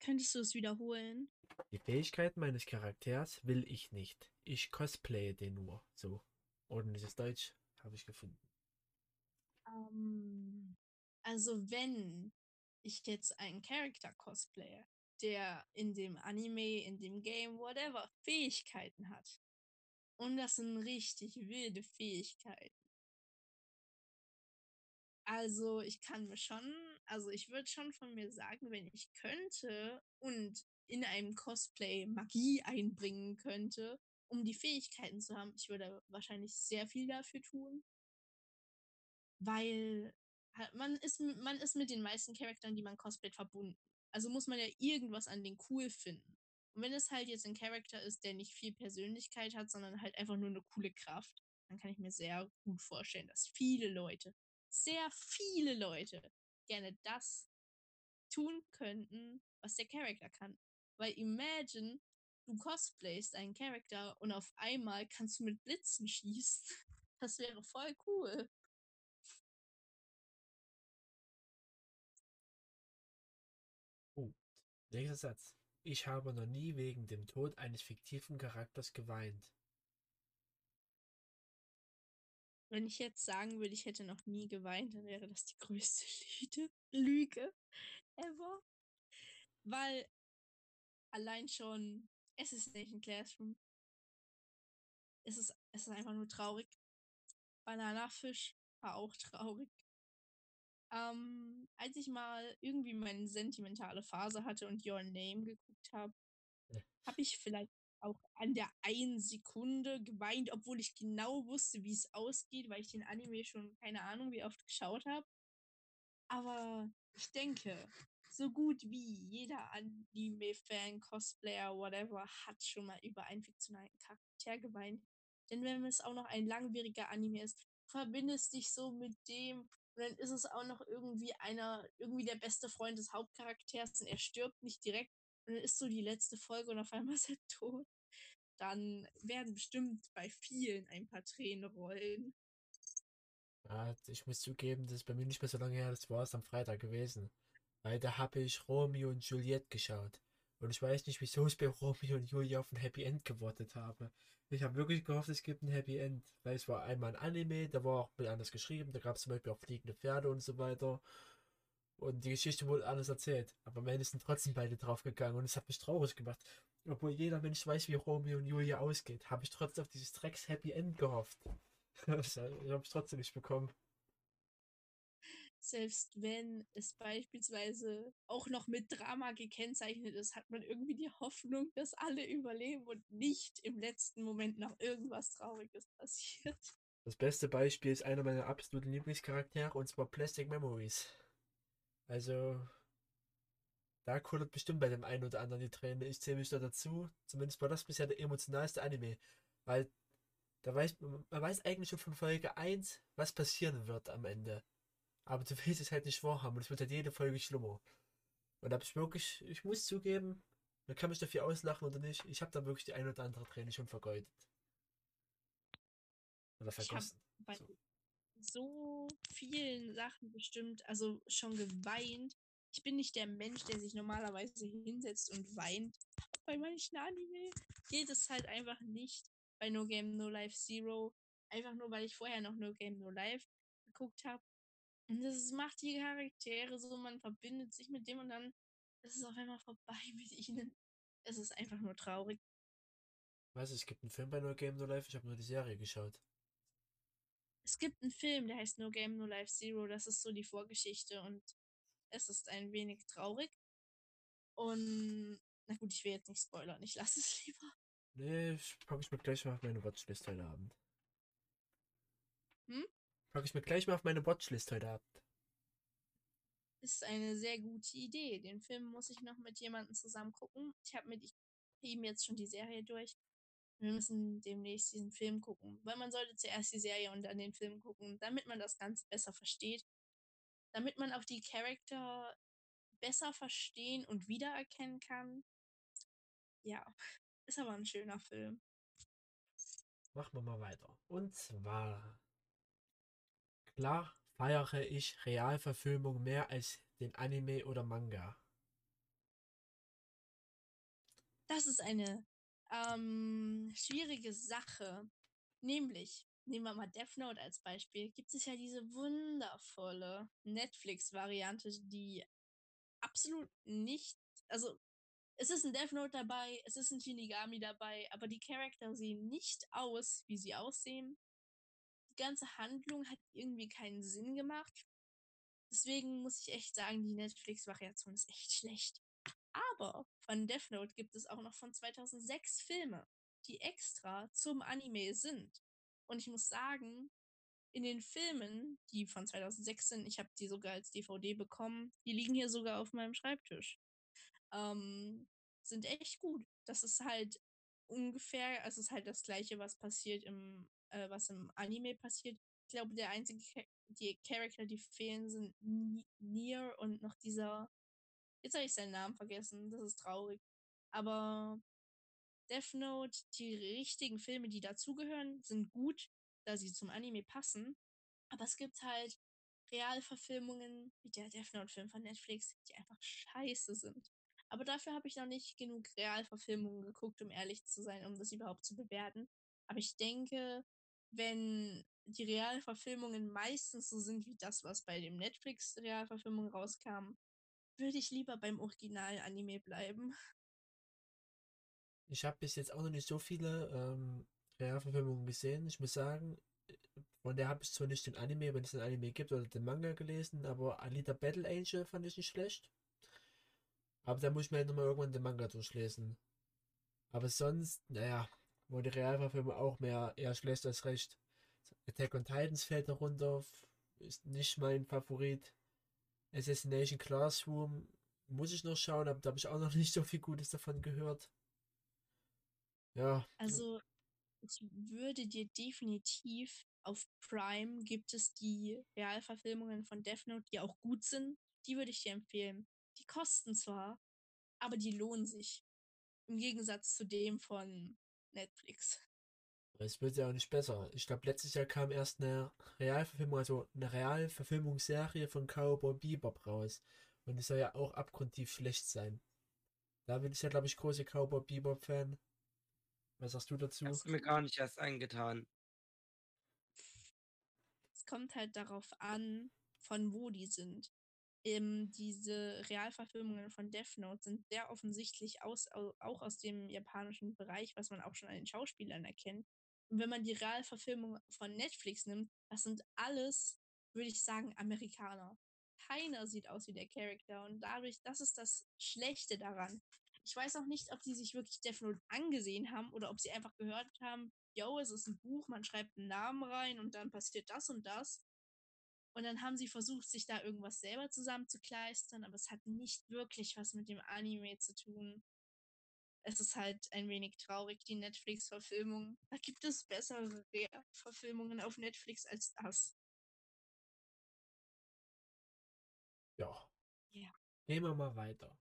Könntest du es wiederholen? Die Fähigkeit meines Charakters will ich nicht. Ich cosplaye den nur. So. Ordentliches Deutsch habe ich gefunden. Ähm, also wenn ich jetzt einen Charakter cosplaye, der in dem Anime, in dem Game, whatever, Fähigkeiten hat. Und das sind richtig wilde Fähigkeiten. Also ich kann mir schon, also ich würde schon von mir sagen, wenn ich könnte und in einem Cosplay Magie einbringen könnte, um die Fähigkeiten zu haben, ich würde wahrscheinlich sehr viel dafür tun. Weil man ist, man ist mit den meisten Charakteren, die man cosplayt, verbunden. Also muss man ja irgendwas an den cool finden. Und wenn es halt jetzt ein Charakter ist, der nicht viel Persönlichkeit hat, sondern halt einfach nur eine coole Kraft, dann kann ich mir sehr gut vorstellen, dass viele Leute, sehr viele Leute gerne das tun könnten, was der Charakter kann. Weil imagine, du cosplayst einen Charakter und auf einmal kannst du mit Blitzen schießen. Das wäre voll cool. Gut. Nächster Satz. Ich habe noch nie wegen dem Tod eines fiktiven Charakters geweint. Wenn ich jetzt sagen würde, ich hätte noch nie geweint, dann wäre das die größte Lüge, Lüge ever. Weil allein schon Assassination Classroom, es ist, es ist einfach nur traurig. Banana Fish war auch traurig. Ähm, als ich mal irgendwie meine sentimentale Phase hatte und Your Name geguckt habe, Ja. habe ich vielleicht auch an der einen Sekunde geweint, obwohl ich genau wusste, wie es ausgeht, weil ich den Anime schon keine Ahnung wie oft geschaut habe. Aber ich denke, so gut wie jeder Anime-Fan, Cosplayer, whatever, hat schon mal über einen fiktionalen Charakter geweint. Denn wenn es auch noch ein langwieriger Anime ist, verbindest dich so mit dem und dann ist es auch noch irgendwie einer, irgendwie der beste Freund des Hauptcharakters und er stirbt nicht direkt und dann ist so die letzte Folge und auf einmal ist er tot. Dann werden bestimmt bei vielen ein paar Tränen rollen. Ja, ich muss zugeben, das ist bei mir nicht mehr so lange her, das war es am Freitag gewesen. Weil da habe ich Romeo und Juliet geschaut. Und ich weiß nicht, wieso ich bei Romeo und Julia auf ein Happy End gewartet habe. Ich habe wirklich gehofft, es gibt ein Happy End. Weil es war einmal ein Anime, da war auch bisschen anders geschrieben. Da gab es zum Beispiel auch fliegende Pferde und so weiter. Und die Geschichte wurde alles erzählt. Aber am Ende sind trotzdem beide draufgegangen und es hat mich traurig gemacht. Obwohl jeder Mensch weiß, wie Romeo und Julia ausgeht, habe ich trotzdem auf dieses Drecks Happy End gehofft. Das habe ich trotzdem nicht bekommen. Selbst wenn es beispielsweise auch noch mit Drama gekennzeichnet ist, hat man irgendwie die Hoffnung, dass alle überleben und nicht im letzten Moment noch irgendwas Trauriges passiert. Das beste Beispiel ist einer meiner absoluten Lieblingscharaktere und zwar Plastic Memories. Also, da kullert bestimmt bei dem einen oder anderen die Träne. Ich zähle mich da dazu. Zumindest war das bisher der emotionalste Anime. Weil da weiß man weiß eigentlich schon von Folge 1, was passieren wird am Ende. Aber du willst es halt nicht vorhaben und es wird halt jede Folge schlimmer. Und da habe ich wirklich, ich muss zugeben, man kann mich dafür auslachen oder nicht, ich habe da wirklich die ein oder andere Träne schon vergeudet. Oder Ich habe vergossen. bei So. so vielen Sachen bestimmt, also schon geweint. Ich bin nicht der Mensch, der sich normalerweise hinsetzt und weint. Bei manchen Anime geht es halt einfach nicht. Bei No Game No Life Zero. Einfach nur, weil ich vorher noch No Game No Life geguckt habe. Und das macht die Charaktere so, man verbindet sich mit dem und dann ist es auf einmal vorbei mit ihnen. Es ist einfach nur traurig. Was? Es gibt einen Film bei No Game No Life? Ich habe nur die Serie geschaut. Es gibt einen Film, der heißt No Game No Life Zero. Das ist so die Vorgeschichte und es ist ein wenig traurig. Und na gut, ich will jetzt nicht spoilern. Ich lasse es lieber. Nee, ich packe ich mir gleich mal auf meine Watchlist heute Abend. Hm? Packe ich mir gleich mal auf meine Watchlist heute Abend. Ist eine sehr gute Idee. Den Film muss ich noch mit jemandem zusammen gucken. Ich habe mit ihm jetzt schon die Serie durch. Wir müssen demnächst diesen Film gucken. Weil man sollte zuerst die Serie und dann den Film gucken, damit man das Ganze besser versteht. Damit man auch die Charakter besser verstehen und wiedererkennen kann. Ja, ist aber ein schöner Film. Machen wir mal weiter. Und zwar, klar feiere ich Realverfilmung mehr als den Anime oder Manga. Das ist eine ähm, schwierige Sache. Nämlich, nehmen wir mal Death Note als Beispiel, gibt es ja diese wundervolle Netflix-Variante, die absolut nicht, also es ist ein Death Note dabei, es ist ein Shinigami dabei, aber die Charakter sehen nicht aus, wie sie aussehen. Die ganze Handlung hat irgendwie keinen Sinn gemacht. Deswegen muss ich echt sagen, die Netflix-Variation ist echt schlecht. Aber von Death Note gibt es auch noch von 2006 Filme, die extra zum Anime sind. Und ich muss sagen, in den Filmen, die von 2006 sind, ich habe die sogar als DVD bekommen, die liegen hier sogar auf meinem Schreibtisch, ähm, sind echt gut. Das ist halt ungefähr, also es ist halt das gleiche, was passiert im, äh, was im Anime passiert. Ich glaube, der einzige, die Charakter, die fehlen, sind Nier und noch dieser Jetzt habe ich seinen Namen vergessen. Das ist traurig. Aber Death Note, die richtigen Filme, die dazugehören, sind gut, da sie zum Anime passen. Aber es gibt halt Realverfilmungen, wie der Death Note-Film von Netflix, die einfach scheiße sind. Aber dafür habe ich noch nicht genug Realverfilmungen geguckt, um ehrlich zu sein, um das überhaupt zu bewerten. Aber ich denke, wenn die Realverfilmungen meistens so sind wie das, was bei dem Netflix-Realverfilmung rauskam, würde ich lieber beim Original-Anime bleiben. Ich habe bis jetzt auch noch nicht so viele ähm, Realverfilmungen gesehen. Ich muss sagen, von der habe ich zwar nicht den Anime, wenn es einen Anime gibt, oder den Manga gelesen, aber Alita Battle Angel fand ich nicht schlecht. Aber da muss ich mir halt nochmal irgendwann den Manga durchlesen. Aber sonst, naja, die Realverfilmung auch mehr eher schlecht als recht. Attack on Titans fällt darunter, ist nicht mein Favorit. Assassination Classroom muss ich noch schauen, aber da habe ich auch noch nicht so viel Gutes davon gehört. Ja. Also, ich würde dir definitiv auf Prime gibt es die Realverfilmungen von Death Note, die auch gut sind. Die würde ich dir empfehlen. Die kosten zwar, aber die lohnen sich. Im Gegensatz zu dem von Netflix. Es wird ja auch nicht besser. Ich glaube, letztes Jahr kam erst eine Realverfilmung, also eine Realverfilmungsserie von Cowboy Bebop raus. Und die soll ja auch abgrundtief schlecht sein. Da bin ich ja, glaube ich, großer Cowboy Bebop-Fan. Was sagst du dazu? Hast du mir gar nicht erst eingetan. Es kommt halt darauf an, von wo die sind. Ähm, diese Realverfilmungen von Death Note sind sehr offensichtlich aus, auch aus dem japanischen Bereich, was man auch schon an den Schauspielern erkennt. Und wenn man die Realverfilmung von Netflix nimmt, das sind alles, würde ich sagen, Amerikaner. Keiner sieht aus wie der Charakter und dadurch, das ist das Schlechte daran. Ich weiß auch nicht, ob die sich wirklich Death Note angesehen haben oder ob sie einfach gehört haben, yo, es ist ein Buch, man schreibt einen Namen rein und dann passiert das und das. Und dann haben sie versucht, sich da irgendwas selber zusammenzukleistern, aber es hat nicht wirklich was mit dem Anime zu tun es ist halt ein wenig traurig, die Netflix-Verfilmung. Da gibt es bessere Verfilmungen auf Netflix als das. Ja. Ja. Gehen wir mal weiter.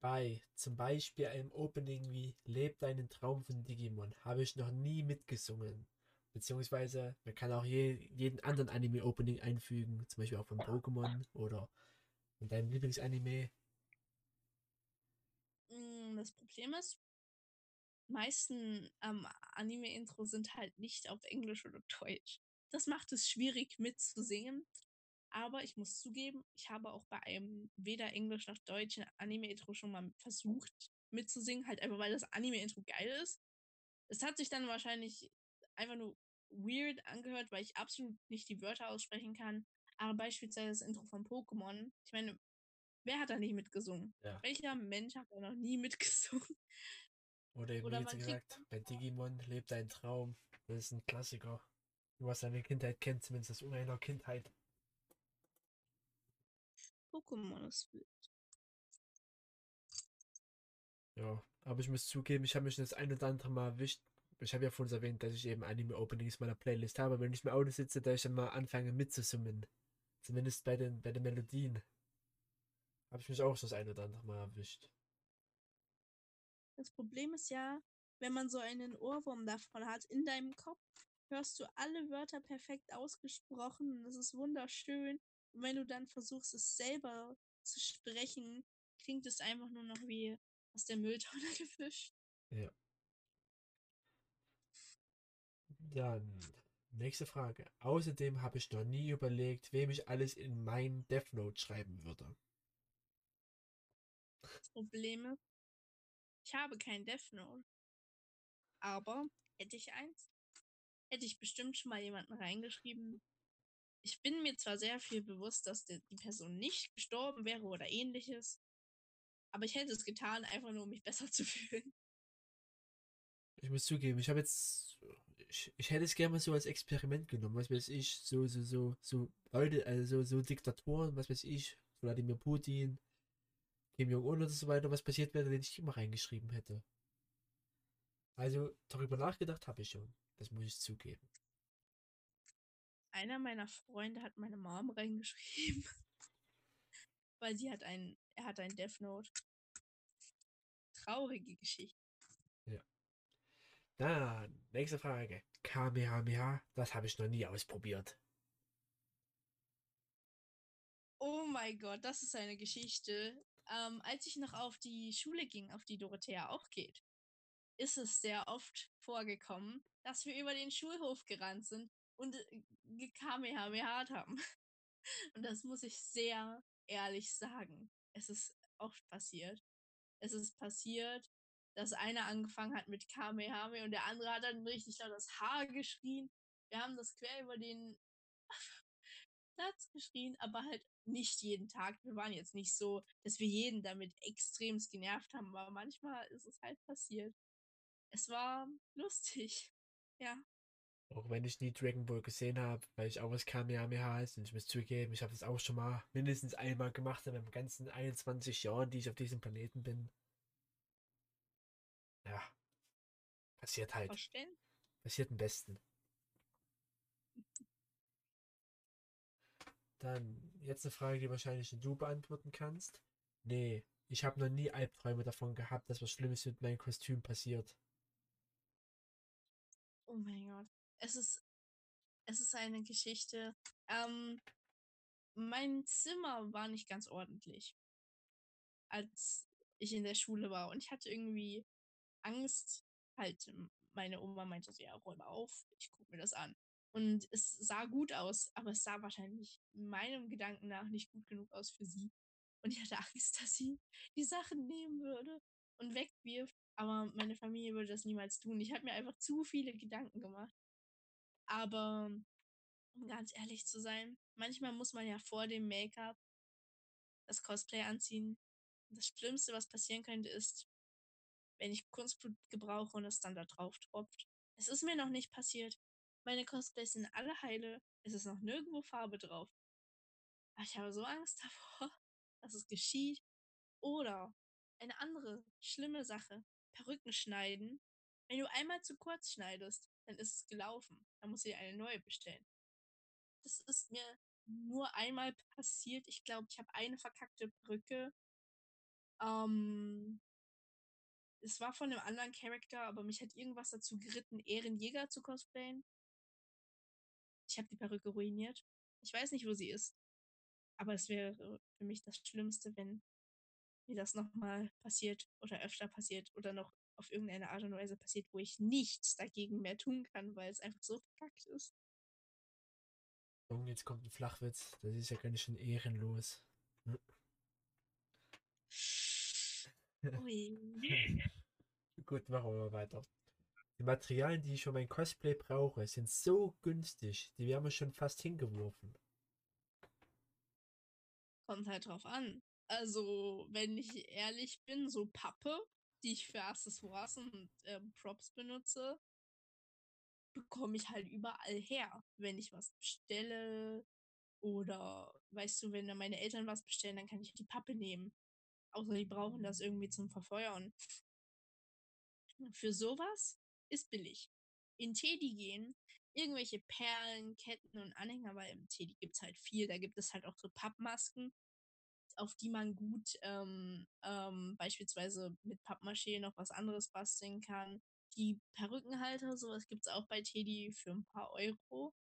Bei zum Beispiel einem Opening wie Lebt deinen Traum von Digimon habe ich noch nie mitgesungen. Beziehungsweise man kann auch je, jeden anderen Anime-Opening einfügen, zum Beispiel auch von Pokémon oder Und dein Lieblingsanime? Mm, Das Problem ist, meisten ähm, Anime-Intros sind halt nicht auf Englisch oder Deutsch. Das macht es schwierig mitzusingen. Aber ich muss zugeben, ich habe auch bei einem weder Englisch noch deutschen Anime-Intro schon mal versucht mitzusingen, halt einfach weil das Anime-Intro geil ist. Es hat sich dann wahrscheinlich einfach nur weird angehört, weil ich absolut nicht die Wörter aussprechen kann. Aber beispielsweise das Intro von Pokémon. Ich meine, wer hat da nicht mitgesungen? Ja. Welcher Mensch hat da noch nie mitgesungen? Oder eben Oder jetzt gesagt, bei Digimon lebt dein Traum. Das ist ein Klassiker. Du was deine Kindheit kennt, zumindest aus irgendeiner Kindheit. Pokémon ist wild. Ja, aber ich muss zugeben, ich habe mich das ein oder andere Mal erwischt. Ich habe ja vorhin erwähnt, dass ich eben Anime-Openings in meiner Playlist habe. Wenn ich im Auto sitze, da ich dann mal anfange mitzusummen. Zumindest bei den, bei den Melodien. Habe ich mich auch das ein oder andere Mal erwischt. Das Problem ist ja, wenn man so einen Ohrwurm davon hat in deinem Kopf, hörst du alle Wörter perfekt ausgesprochen und es ist wunderschön. Und wenn du dann versuchst, es selber zu sprechen, klingt es einfach nur noch wie aus der Mülltonne gefischt. Ja. Dann, nächste Frage. Außerdem habe ich noch nie überlegt, wem ich alles in mein Death Note schreiben würde. Das Problem ist, ich habe kein Death Note. Aber hätte ich eins, hätte ich bestimmt schon mal jemanden reingeschrieben. Ich bin mir zwar sehr viel bewusst, dass die Person nicht gestorben wäre oder ähnliches, aber ich hätte es getan, einfach nur um mich besser zu fühlen. Ich muss zugeben, ich habe jetzt. Ich, ich hätte es gerne mal so als Experiment genommen, was weiß ich, so, so, so, so Leute, also so Diktatoren, was weiß ich, Wladimir Putin, Kim Jong-un und so weiter, was passiert wäre, wenn ich mal reingeschrieben hätte. Also darüber nachgedacht habe ich schon. Das muss ich zugeben. Einer meiner Freunde hat meine Mom reingeschrieben. Weil sie hat ein, er hat ein Death Note. Traurige Geschichte. Dann, nächste Frage. Kamehameha, das habe ich noch nie ausprobiert. Oh mein Gott, das ist eine Geschichte. Ähm, als ich noch auf die Schule ging, auf die Dorothea auch geht, ist es sehr oft vorgekommen, dass wir über den Schulhof gerannt sind und gekamehamehat haben. Und das muss ich sehr ehrlich sagen. Es ist oft passiert. Es ist passiert, dass einer angefangen hat mit Kamehame und der andere hat dann richtig laut das Haar geschrien. Wir haben das quer über den Platz geschrien, aber halt nicht jeden Tag. Wir waren jetzt nicht so, dass wir jeden damit extremst genervt haben, aber manchmal ist es halt passiert. Es war lustig. Ja. Auch wenn ich nie Dragon Ball gesehen habe, weil ich auch was Kamehameha heißt und ich muss zugeben, ich habe das auch schon mal mindestens einmal gemacht in meinen ganzen 21 Jahren, die ich auf diesem Planeten bin. Ja. Passiert halt. Verstehen? Passiert am besten. Dann jetzt eine Frage, die wahrscheinlich du beantworten kannst. Nee, ich habe noch nie Albträume davon gehabt, dass was Schlimmes mit meinem Kostüm passiert. Oh mein Gott. Es ist, es ist eine Geschichte. Ähm, mein Zimmer war nicht ganz ordentlich, als ich in der Schule war. Und ich hatte irgendwie Angst. Halt, meine Oma meinte so, ja, räum auf, ich gucke mir das an. Und es sah gut aus, aber es sah wahrscheinlich meinem Gedanken nach nicht gut genug aus für sie. Und ich hatte Angst, dass sie die Sachen nehmen würde und wegwirft. Aber meine Familie würde das niemals tun. Ich habe mir einfach zu viele Gedanken gemacht. Aber um ganz ehrlich zu sein, manchmal muss man ja vor dem Make-up das Cosplay anziehen. Das Schlimmste, was passieren könnte, ist, wenn ich Kunstblut gebrauche und es dann da drauf tropft. Es ist mir noch nicht passiert. Meine Cosplays sind alle heile. Es ist noch nirgendwo Farbe drauf. Aber ich habe so Angst davor, dass es geschieht. Oder eine andere schlimme Sache. Perücken schneiden. Wenn du einmal zu kurz schneidest, dann ist es gelaufen. Dann musst du dir eine neue bestellen. Das ist mir nur einmal passiert. Ich glaube, ich habe eine verkackte Perücke. Ähm, es war von einem anderen Charakter, aber mich hat irgendwas dazu geritten, Ehrenjäger zu cosplayen. Ich habe die Perücke ruiniert. Ich weiß nicht, wo sie ist. Aber es wäre für mich das Schlimmste, wenn mir das nochmal passiert oder öfter passiert oder noch auf irgendeine Art und Weise passiert, wo ich nichts dagegen mehr tun kann, weil es einfach so verkackt ist. Junge, jetzt kommt ein Flachwitz. Das ist ja ganz schön ehrenlos. Ui. Gut, machen wir mal weiter. Die Materialien, die ich für mein Cosplay brauche, sind so günstig, die werden mir schon fast hingeworfen. Kommt halt drauf an. Also, wenn ich ehrlich bin, so Pappe, die ich für Accessoires und ähm, Props benutze, bekomme ich halt überall her. Wenn ich was bestelle oder, weißt du, wenn dann meine Eltern was bestellen, dann kann ich die Pappe nehmen. Außer die brauchen das irgendwie zum Verfeuern. Für sowas ist billig. In Teddy gehen, irgendwelche Perlen, Ketten und Anhänger, weil im Teddy gibt's halt viel. Da gibt es halt auch so Pappmasken, auf die man gut ähm, ähm, beispielsweise mit Pappmaché noch was anderes basteln kann. Die Perückenhalter, sowas gibt's auch bei Teddy für ein paar Euro.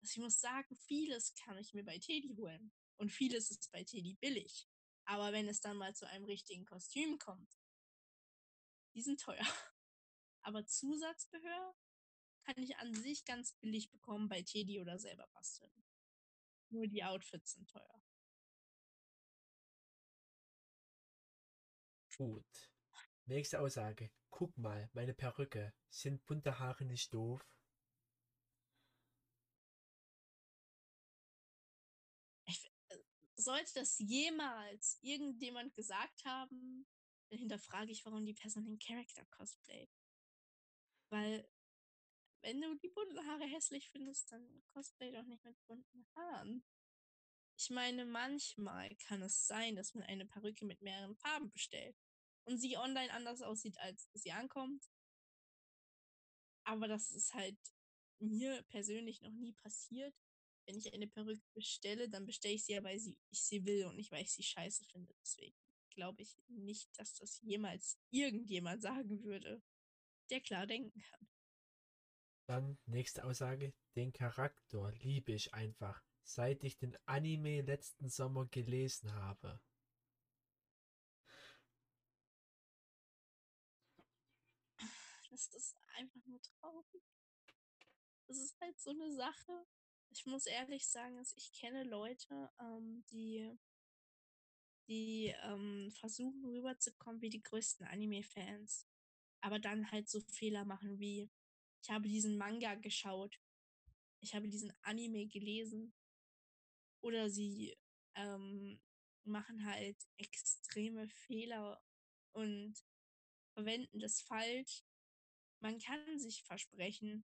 Also ich muss sagen, vieles kann ich mir bei Teddy holen. Und vieles ist bei Teddy billig. Aber wenn es dann mal zu einem richtigen Kostüm kommt, die sind teuer. Aber Zusatzbehör kann ich an sich ganz billig bekommen bei Teddy oder selber basteln. Nur die Outfits sind teuer. Gut. Nächste Aussage. Guck mal, meine Perücke. Sind bunte Haare nicht doof? Ich, äh, sollte das jemals irgendjemand gesagt haben, dann hinterfrage ich, warum die Person den Charakter cosplayt. Weil, wenn du die bunten Haare hässlich findest, dann cosplay doch nicht mit bunten Haaren. Ich meine, manchmal kann es sein, dass man eine Perücke mit mehreren Farben bestellt und sie online anders aussieht, als sie ankommt. Aber das ist halt mir persönlich noch nie passiert. Wenn ich eine Perücke bestelle, dann bestelle ich sie ja, weil sie, ich sie will und nicht, weil ich sie scheiße finde. Deswegen glaube ich nicht, dass das jemals irgendjemand sagen würde, der klar denken kann. Dann nächste Aussage. Den Charakter liebe ich einfach, seit ich den Anime letzten Sommer gelesen habe. Das ist einfach nur traurig. Das ist halt so eine Sache. Ich muss ehrlich sagen, dass ich kenne Leute, ähm, die, die ähm, versuchen rüberzukommen wie die größten Anime-Fans. Aber dann halt so Fehler machen wie, ich habe diesen Manga geschaut, ich habe diesen Anime gelesen. Oder sie ähm, machen halt extreme Fehler und verwenden das falsch. Man kann sich versprechen,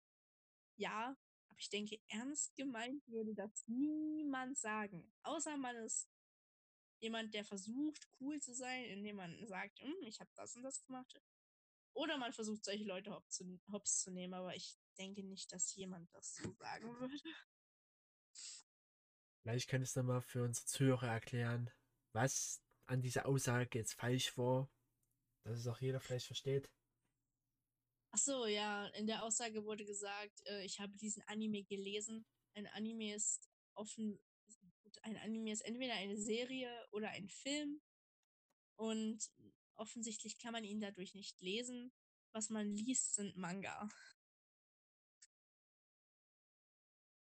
ja, aber ich denke, ernst gemeint würde das niemand sagen. Außer man ist jemand, der versucht, cool zu sein, indem man sagt, hm, ich habe das und das gemacht. Oder man versucht, solche Leute hops zu, hops zu nehmen, aber ich denke nicht, dass jemand das so sagen würde. Vielleicht könntest du mal für unsere Zuhörer erklären, was an dieser Aussage jetzt falsch war, dass es auch jeder vielleicht versteht. Ach so, ja, in der Aussage wurde gesagt, äh, ich habe diesen Anime gelesen. Ein Anime ist offen, ein Anime ist entweder eine Serie oder ein Film und offensichtlich kann man ihn dadurch nicht lesen. Was man liest, sind Manga.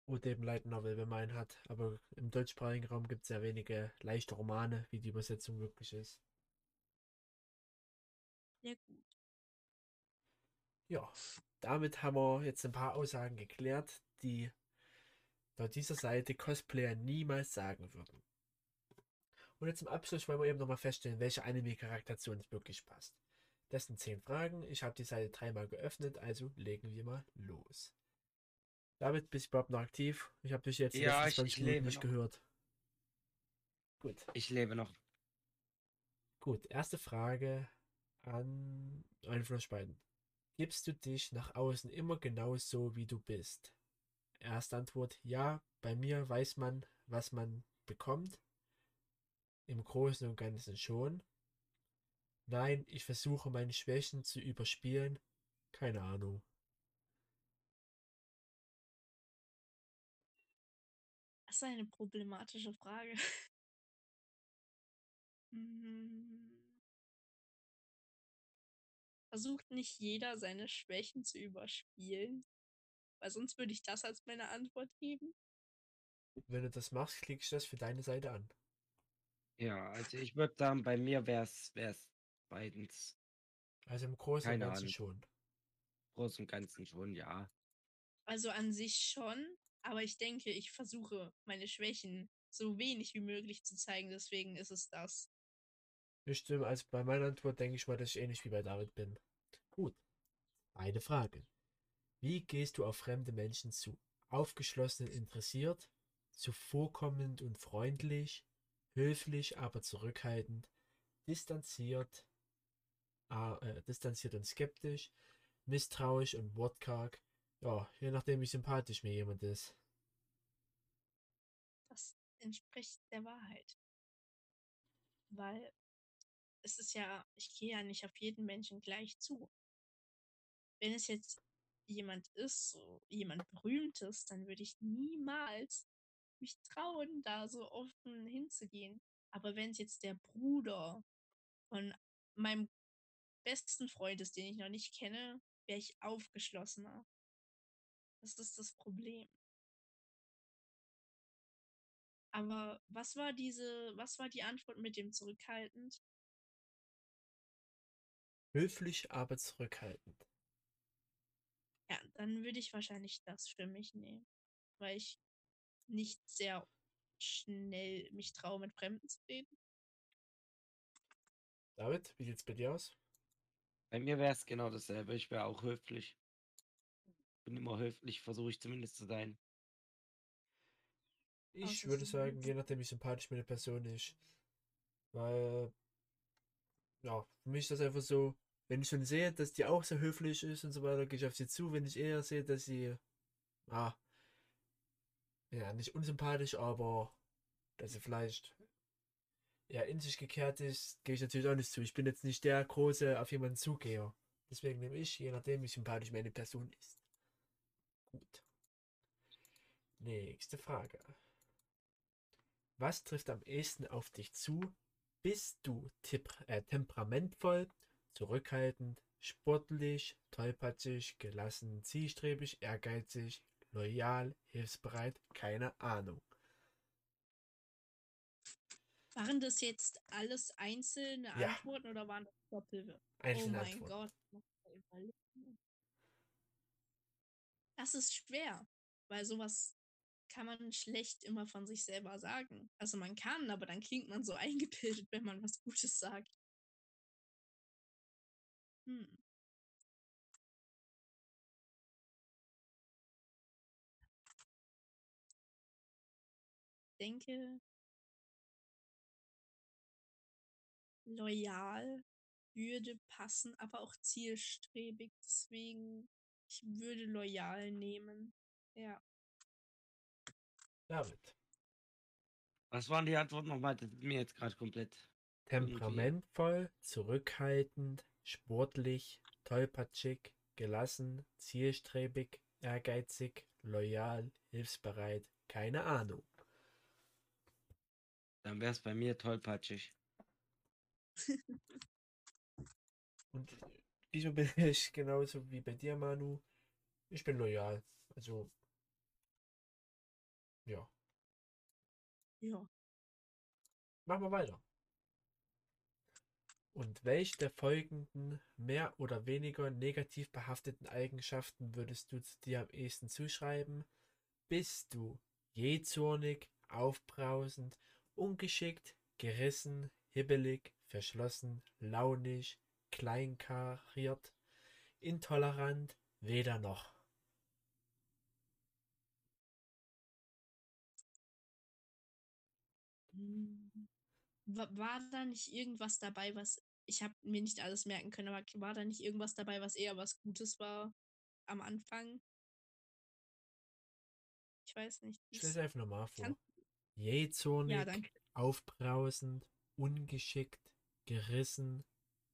Oder eben Light Novel, wenn man einen hat. Aber im deutschsprachigen Raum gibt es sehr wenige leichte Romane, wie die Übersetzung wirklich ist. Ja, gut. Ja, damit haben wir jetzt ein paar Aussagen geklärt, die laut dieser Seite Cosplayer niemals sagen würden. Und jetzt zum Abschluss wollen wir eben nochmal feststellen, welche Anime-Charakter zu uns wirklich passt. Das sind 10 Fragen. Ich habe die Seite dreimal geöffnet, also legen wir mal los. David, bist du überhaupt noch aktiv? Ich habe dich jetzt Ja, ich- 20 ich lebe nicht noch. gehört. Gut. Ich lebe noch. Gut, erste Frage an einen von euch beiden. Gibst du dich nach außen immer genau so, wie du bist? Erste Antwort, ja, bei mir weiß man, was man bekommt. Im Großen und Ganzen schon. Nein, ich versuche meine Schwächen zu überspielen. Keine Ahnung. Das ist eine problematische Frage. Versucht nicht jeder seine Schwächen zu überspielen? Weil sonst würde ich das als meine Antwort geben. Wenn du das machst, klickst du das für deine Seite an. Ja, also ich würde sagen, bei mir wäre es beidens. Also im Großen und Ganzen Ahnung. schon. Großen und Ganzen schon, ja. Also an sich schon, aber ich denke, ich versuche meine Schwächen so wenig wie möglich zu zeigen, deswegen ist es das. Das stimmt, also bei meiner Antwort denke ich mal, dass ich ähnlich wie bei David bin. Gut. Eine Frage. Wie gehst du auf fremde Menschen zu? Aufgeschlossen und interessiert, zuvorkommend und freundlich, höflich, aber zurückhaltend, distanziert, äh, distanziert und skeptisch, misstrauisch und wortkarg. Ja, je nachdem, wie sympathisch mir jemand ist. Das entspricht der Wahrheit. Weil es ist ja, ich gehe ja nicht auf jeden Menschen gleich zu. Wenn es jetzt jemand ist, so jemand Berühmtes, dann würde ich niemals mich trauen, da so offen hinzugehen. Aber wenn es jetzt der Bruder von meinem besten Freund ist, den ich noch nicht kenne, wäre ich aufgeschlossener. Das ist das Problem. Aber was war diese, was war die Antwort mit dem zurückhaltend? Höflich, aber zurückhaltend. Ja, dann würde ich wahrscheinlich das für mich nehmen, weil ich nicht sehr schnell mich traue, mit Fremden zu reden. David, wie sieht's bei dir aus? Bei mir wäre es genau dasselbe. Ich wäre auch höflich. Bin immer höflich, versuche ich zumindest zu sein. Ich würde sagen, je nachdem, wie sympathisch mir eine Person ist. Weil, ja, für mich ist das einfach so, wenn ich schon sehe, dass die auch so höflich ist und so weiter, gehe ich auf sie zu. Wenn ich eher sehe, dass sie, ah, ja, nicht unsympathisch, aber dass sie vielleicht eher in sich gekehrt ist, gehe ich natürlich auch nicht zu. Ich bin jetzt nicht der große auf jemanden Zugeher. Deswegen nehme ich, je nachdem, wie sympathisch mir eine Person ist. Gut. Nächste Frage. Was trifft am ehesten auf dich zu? Bist du äh, temperamentvoll, zurückhaltend, sportlich, tollpatschig, gelassen, zielstrebig, ehrgeizig, loyal, hilfsbereit? Keine Ahnung. Waren das jetzt alles einzelne Ja. Antworten oder waren das Doppel? Oh Einzelne mein Antworten. Gott. Das ist schwer, weil sowas kann man schlecht immer von sich selber sagen. Also man kann, aber dann klingt man so eingebildet, wenn man was Gutes sagt. Hm. Ich denke, loyal würde passen, aber auch zielstrebig. Deswegen, ich würde loyal nehmen. Ja. David. Was waren die Antworten nochmal? Das ist mir jetzt gerade komplett. Irgendwie. Temperamentvoll, zurückhaltend, sportlich, tollpatschig, gelassen, zielstrebig, ehrgeizig, loyal, hilfsbereit. Keine Ahnung. Dann wäre es bei mir tollpatschig. Und diesmal bin ich genauso wie bei dir, Manu. Ich bin loyal. Also, ja. Ja. Machen wir weiter. Und welche der folgenden mehr oder weniger negativ behafteten Eigenschaften würdest du dir am ehesten zuschreiben? Bist du jähzornig, aufbrausend, ungeschickt, gerissen, hibbelig, verschlossen, launisch, kleinkariert, intolerant, weder noch? Hm. Wa- War da nicht irgendwas dabei, was ich habe mir nicht alles merken können, aber war da nicht irgendwas dabei, was eher was Gutes war am Anfang? Ich weiß nicht. Ich das- lese einfach nochmal vor. Jähzornig, Ja, aufbrausend, ungeschickt, gerissen,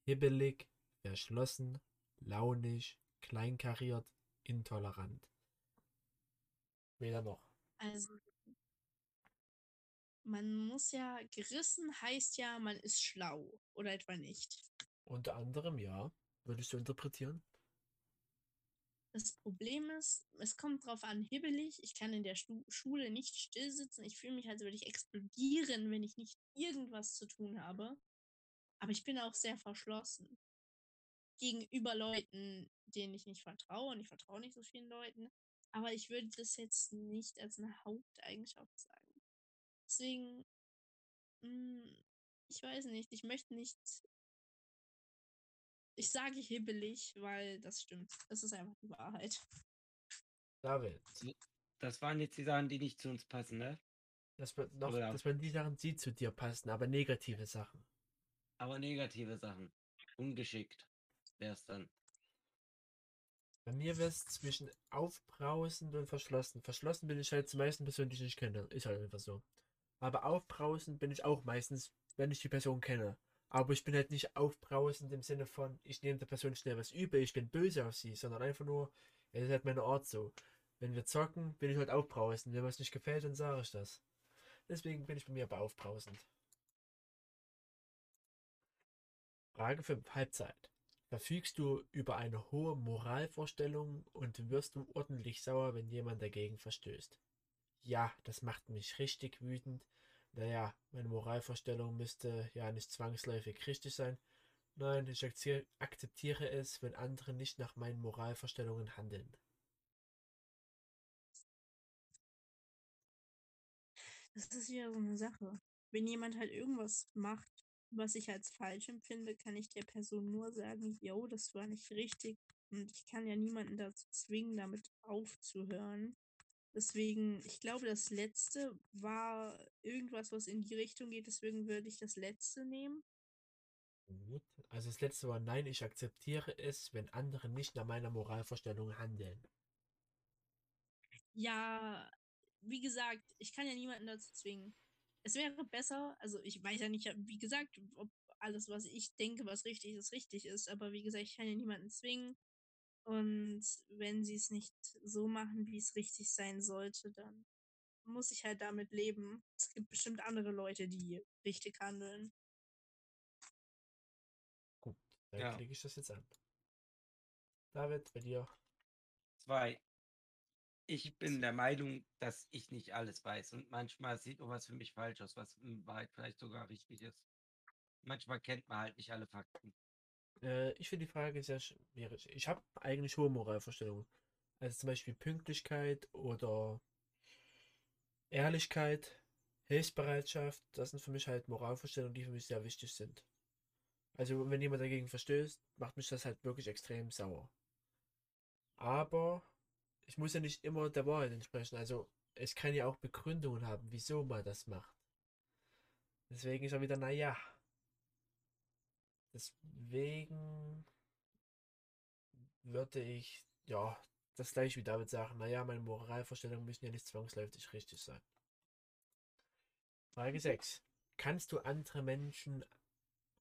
hibbelig, verschlossen, launisch, kleinkariert, intolerant. Weder noch. Also, man muss ja, gerissen heißt ja, man ist schlau. Oder etwa nicht. Unter anderem, ja. Würdest du interpretieren? Das Problem ist, es kommt drauf an, hibbelig. Ich kann in der Stu Schule nicht still sitzen. Ich fühle mich, als würde ich explodieren, wenn ich nicht irgendwas zu tun habe. Aber ich bin auch sehr verschlossen. Gegenüber Leuten, denen ich nicht vertraue. Und ich vertraue nicht so vielen Leuten. Aber ich würde das jetzt nicht als eine Haupteigenschaft sagen. Deswegen, mh, ich weiß nicht, ich möchte nicht. Ich sage hibbelig, weil das stimmt. Das ist einfach die Wahrheit. David, Das waren jetzt die Sachen, die nicht zu uns passen, ne? dass man, noch, Oder- dass man die Sachen sieht, zu dir passen, aber negative Sachen. Aber negative Sachen. Ungeschickt wäre es dann. Bei mir wäre es zwischen aufbrausend und verschlossen. Verschlossen bin ich halt zu meisten Personen, die ich nicht kenne. Ist halt einfach so. Aber aufbrausend bin ich auch meistens, wenn ich die Person kenne. Aber ich bin halt nicht aufbrausend im Sinne von, ich nehme der Person schnell was übel, ich bin böse auf sie, sondern einfach nur, es ist halt meine Art so. Wenn wir zocken, bin ich halt aufbrausend. Wenn mir was nicht gefällt, dann sage ich das. Deswegen bin ich bei mir aber aufbrausend. Frage 5. Halbzeit. Verfügst du über eine hohe Moralvorstellung und wirst du ordentlich sauer, wenn jemand dagegen verstößt? Ja, das macht mich richtig wütend. Naja, meine Moralvorstellung müsste ja nicht zwangsläufig richtig sein. Nein, ich akze- akzeptiere es, wenn andere nicht nach meinen Moralvorstellungen handeln. Das ist wieder so eine Sache. Wenn jemand halt irgendwas macht, was ich als falsch empfinde, kann ich der Person nur sagen, yo, das war nicht richtig. Und ich kann ja niemanden dazu zwingen, damit aufzuhören. Deswegen, ich glaube, das letzte war irgendwas, was in die Richtung geht. Deswegen würde ich das letzte nehmen. Gut. Also das letzte war nein, ich akzeptiere es, wenn andere nicht nach meiner Moralvorstellung handeln. Ja, wie gesagt, ich kann ja niemanden dazu zwingen. Es wäre besser, also ich weiß ja nicht, wie gesagt, ob alles, was ich denke, was richtig ist, richtig ist. Aber wie gesagt, ich kann ja niemanden zwingen. Und wenn sie es nicht so machen, wie es richtig sein sollte, dann muss ich halt damit leben. Es gibt bestimmt andere Leute, die richtig handeln. Gut, dann Ja. klicke ich das jetzt an. David, bei dir. Zwei. Ich bin der Meinung, dass ich nicht alles weiß. Und manchmal sieht irgendwas für mich falsch aus, was in Wahrheit vielleicht sogar richtig ist. Manchmal kennt man halt nicht alle Fakten. Äh, ich finde die Frage sehr schwierig. Ich habe eigentlich hohe Moralvorstellungen. Also zum Beispiel Pünktlichkeit oder Ehrlichkeit, Hilfsbereitschaft. Das sind für mich halt Moralvorstellungen, die für mich sehr wichtig sind. Also wenn jemand dagegen verstößt, macht mich das halt wirklich extrem sauer. Aber ich muss ja nicht immer der Wahrheit entsprechen. Also es kann ja auch Begründungen haben, wieso man das macht. Deswegen ist er wieder, naja. Deswegen würde ich, ja, das gleiche wie David sagen. Naja, meine Moralvorstellungen müssen ja nicht zwangsläufig richtig sein. Frage 6. Kannst du andere Menschen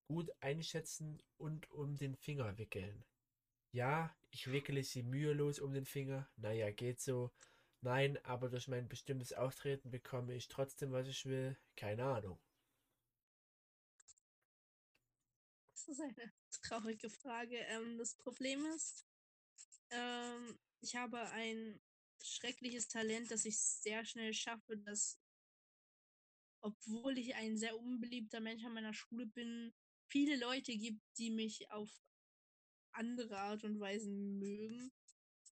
gut einschätzen und um den Finger wickeln? Ja, ich wickele sie mühelos um den Finger. Naja, geht so. Nein, aber durch mein bestimmtes Auftreten bekomme ich trotzdem, was ich will. Keine Ahnung. Das ist eine traurige Frage. Ähm, das Problem ist, ähm, ich habe ein schreckliches Talent, dass ich sehr schnell schaffe, dass, obwohl ich ein sehr unbeliebter Mensch an meiner Schule bin, viele Leute gibt, die mich auf andere Art und Weise mögen.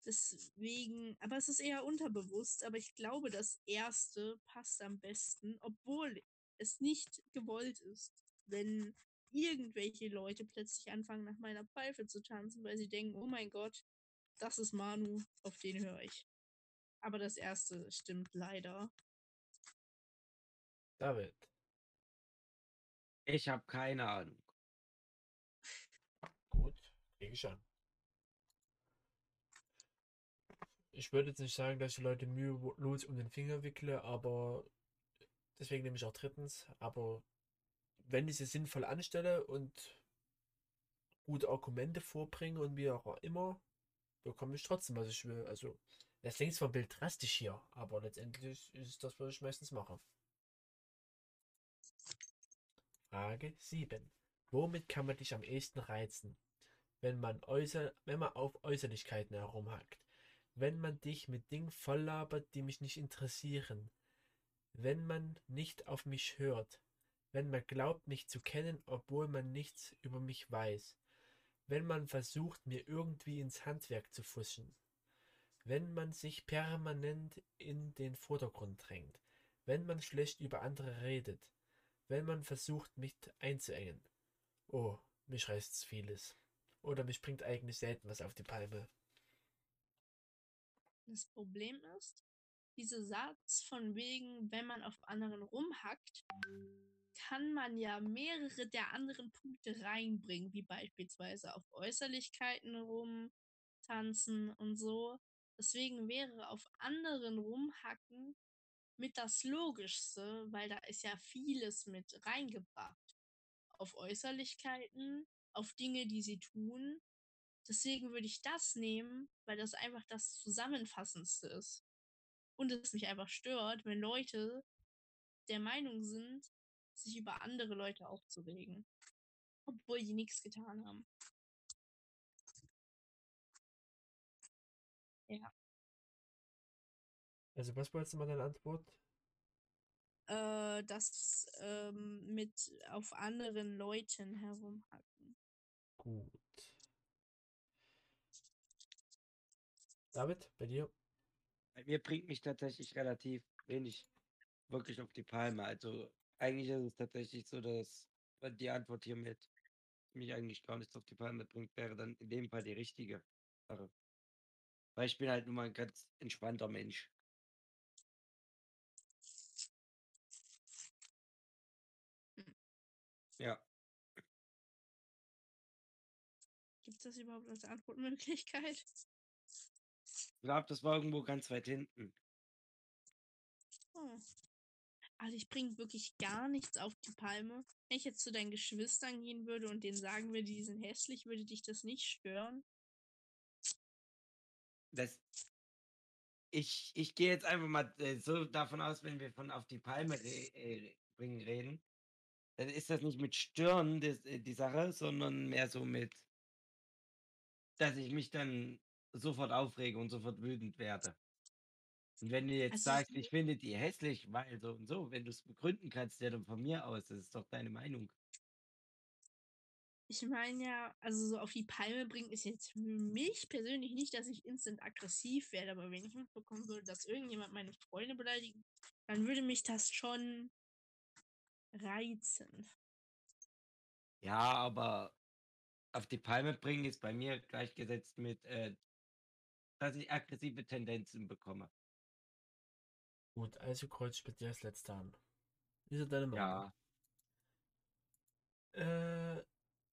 Deswegen, aber es ist eher unterbewusst, aber ich glaube, das erste passt am besten, obwohl es nicht gewollt ist. Wenn irgendwelche Leute plötzlich anfangen, nach meiner Pfeife zu tanzen, weil sie denken, oh mein Gott, das ist Manu, auf den höre ich. Aber das erste stimmt leider. David. Ich habe keine Ahnung. Gut, kriege ich an. Ich würde jetzt nicht sagen, dass ich die Leute mühelos um den Finger wickle, aber deswegen nehme ich auch drittens. Aber wenn ich sie sinnvoll anstelle und gute Argumente vorbringe und wie auch immer, bekomme ich trotzdem, was ich will. Also, das klingt zwar Bild drastisch hier, aber letztendlich ist es das, was ich meistens mache. Frage 7. Womit kann man dich am ehesten reizen? Wenn man, äußer, wenn man auf Äußerlichkeiten herumhackt. Wenn man dich mit Dingen volllabert, die mich nicht interessieren. Wenn man nicht auf mich hört. Wenn man glaubt, mich zu kennen, obwohl man nichts über mich weiß. Wenn man versucht, mir irgendwie ins Handwerk zu fuschen. Wenn man sich permanent in den Vordergrund drängt. Wenn man schlecht über andere redet. Wenn man versucht, mich einzuengen. Oh, mich reißt's vieles. Oder mich bringt eigentlich selten was auf die Palme. Das Problem ist, dieser Satz von wegen, wenn man auf anderen rumhackt, kann man ja mehrere der anderen Punkte reinbringen, wie beispielsweise auf Äußerlichkeiten rumtanzen und so. Deswegen wäre auf anderen rumhacken mit das Logischste, weil da ist ja vieles mit reingebracht. Auf Äußerlichkeiten, auf Dinge, die sie tun. Deswegen würde ich das nehmen, weil das einfach das Zusammenfassendste ist. Und es mich einfach stört, wenn Leute der Meinung sind, sich über andere Leute aufzuregen. Obwohl die nichts getan haben. Ja. Also was war jetzt mal deine Antwort? Äh, das ähm, mit auf anderen Leuten herumhacken. Gut. David, bei dir? Bei mir bringt mich tatsächlich relativ wenig wirklich auf die Palme. Also eigentlich ist es tatsächlich so, dass äh, die Antwort hiermit mich eigentlich gar nichts auf die Palme bringt, wäre dann in dem Fall die richtige Sache. Weil ich bin halt nun mal ein ganz entspannter Mensch. Hm. Ja, Gibt es das überhaupt als Antwortmöglichkeit? ich glaube, das war irgendwo ganz weit hinten. Oh. Also ich bringe wirklich gar nichts auf die Palme. Wenn ich jetzt zu deinen Geschwistern gehen würde und denen sagen würde, die sind hässlich, würde dich das nicht stören? Das, ich, ich gehe jetzt einfach mal äh, so davon aus, wenn wir von auf die Palme re äh, bringen reden, dann ist das nicht mit Stirn das, äh, die Sache, sondern mehr so mit, dass ich mich dann sofort aufrege und sofort wütend werde. Und wenn du jetzt Also sagst, so- ich finde die hässlich, weil so und so, wenn du es begründen kannst, ja dann von mir aus, das ist doch deine Meinung. Ich meine ja, also so auf die Palme bringen ist jetzt für mich persönlich nicht, dass ich instant aggressiv werde, aber wenn ich mitbekommen würde, dass irgendjemand meine Freunde beleidigt, dann würde mich das schon reizen. Ja, aber auf die Palme bringen ist bei mir gleichgesetzt mit, äh, dass ich aggressive Tendenzen bekomme. Gut, also kreuz bei dir als letzter an. Ist er deine Meinung? Ja, Äh,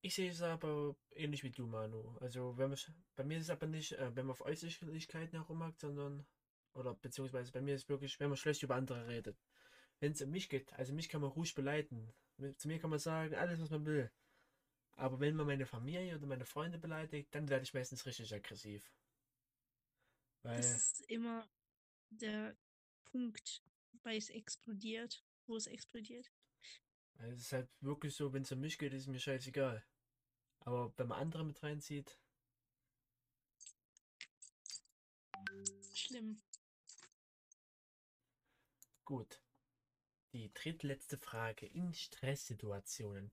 ich sehe es aber ähnlich wie du, Manu. Also, wenn man, bei mir ist es aber nicht, äh, wenn man auf Äußerlichkeiten herumhackt, sondern, oder beziehungsweise bei mir ist wirklich, wenn man schlecht über andere redet. Wenn es um mich geht, also mich kann man ruhig beleidigen. Mi- Zu mir kann man sagen, alles, was man will. Aber wenn man meine Familie oder meine Freunde beleidigt, dann werde ich meistens richtig aggressiv. Weil, Das ist immer der Punkt, bei es explodiert, wo es explodiert. weil es ist halt wirklich so, wenn es um mich geht, ist mir scheißegal. Aber wenn man andere mit reinzieht, Schlimm. Gut. Die drittletzte Frage. In Stresssituationen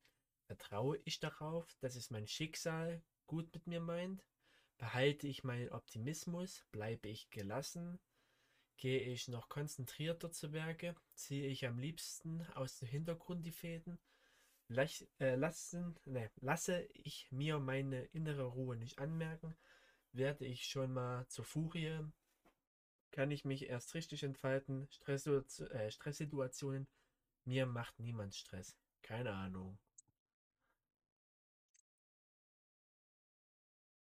vertraue ich darauf, dass es mein Schicksal gut mit mir meint? Behalte ich meinen Optimismus? Bleibe ich gelassen? Gehe ich noch konzentrierter zu Werke? Ziehe ich am liebsten aus dem Hintergrund die Fäden? Lach, äh, lassen, ne, lasse ich mir meine innere Ruhe nicht anmerken? Werde ich schon mal zur Furie? kann ich mich erst richtig entfalten. Stresssitu äh, Stresssituationen. Mir macht niemand Stress. Keine Ahnung.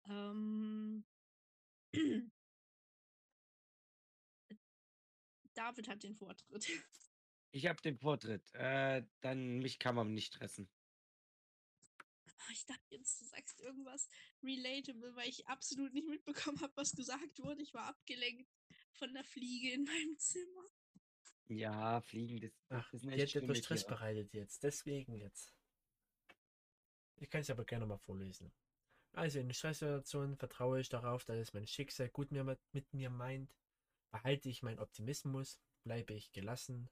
Ähm. David hat den Vortritt. ich habe den Vortritt. Äh, dann mich kann man nicht stressen. Ich dachte jetzt, du sagst irgendwas relatable, weil ich absolut nicht mitbekommen habe, was gesagt wurde. Ich war abgelenkt von der Fliege in meinem Zimmer. Ja, fliegen, das, das Ach, ist die echt hat etwas schlimme Stress bereitet jetzt. Deswegen jetzt. Ich kann es aber gerne mal vorlesen. Also in Stresssituationen vertraue ich darauf, dass es mein Schicksal gut mir, mit mir meint. Behalte ich meinen Optimismus, bleibe ich gelassen.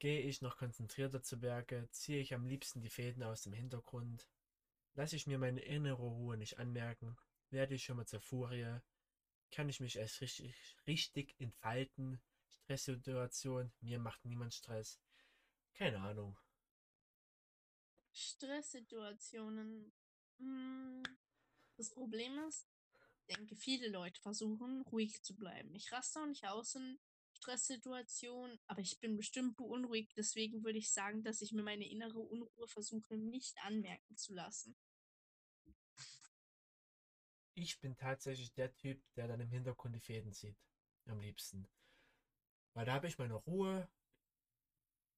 Gehe ich noch konzentrierter zu Werke, ziehe ich am liebsten die Fäden aus dem Hintergrund. Lasse ich mir meine innere Ruhe nicht anmerken, werde ich schon mal zur Furie, kann ich mich erst richtig, richtig entfalten. Stresssituation, mir macht niemand Stress. Keine Ahnung. Stresssituationen. Hm, Das Problem ist, denke, viele Leute versuchen, ruhig zu bleiben. Ich raste auch nicht aus in Stresssituationen, aber ich bin bestimmt beunruhigt. Deswegen würde ich sagen, dass ich mir meine innere Unruhe versuche, nicht anmerken zu lassen. Ich bin tatsächlich der Typ, der dann im Hintergrund die Fäden zieht. Am liebsten. Weil da habe ich meine Ruhe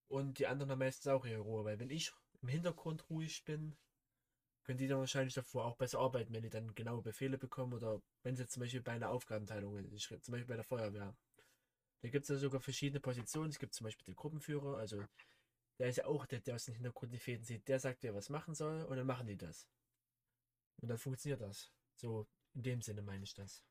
und die anderen haben meistens auch ihre Ruhe. Weil wenn ich im Hintergrund ruhig bin, können die dann wahrscheinlich davor auch besser arbeiten, wenn die dann genaue Befehle bekommen oder wenn sie zum Beispiel bei einer Aufgabenteilung ist, ich, zum Beispiel bei der Feuerwehr. Da gibt es ja sogar verschiedene Positionen. Es gibt zum Beispiel den Gruppenführer, also der ist ja auch der, der aus dem Hintergrund die Fäden sieht. Der sagt, wer was machen soll und dann machen die das. Und dann funktioniert das. So, in dem Sinne meine ich das.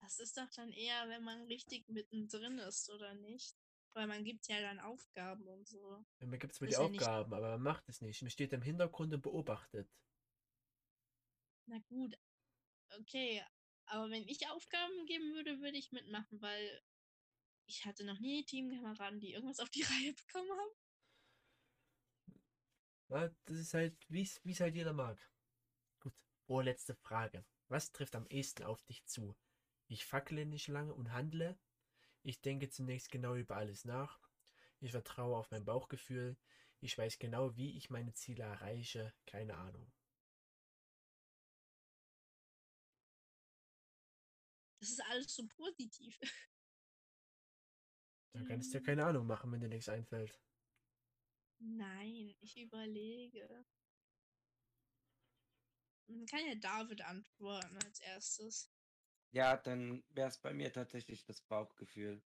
Das ist doch dann eher, wenn man richtig mittendrin ist, oder nicht? Weil man gibt ja dann Aufgaben und so. Ja, Mir gibt es zwar die Aufgaben, aber man macht es nicht. Man steht im Hintergrund und beobachtet. Na gut, okay. Aber wenn ich Aufgaben geben würde, würde ich mitmachen, weil ich hatte noch nie Teamkameraden, die irgendwas auf die Reihe bekommen haben. Ja, das ist halt, wie es halt jeder mag. Gut, vorletzte Frage. Was trifft am ehesten auf dich zu? Ich fackle nicht lange und handle. Ich denke zunächst genau über alles nach. Ich vertraue auf mein Bauchgefühl. Ich weiß genau, wie ich meine Ziele erreiche. Keine Ahnung. Das ist alles so positiv. Da kannst du dir Hm. keine Ahnung machen, wenn dir nichts einfällt. Nein, ich überlege. Man kann ja David antworten als erstes. Ja, dann wäre es bei mir tatsächlich das Bauchgefühl.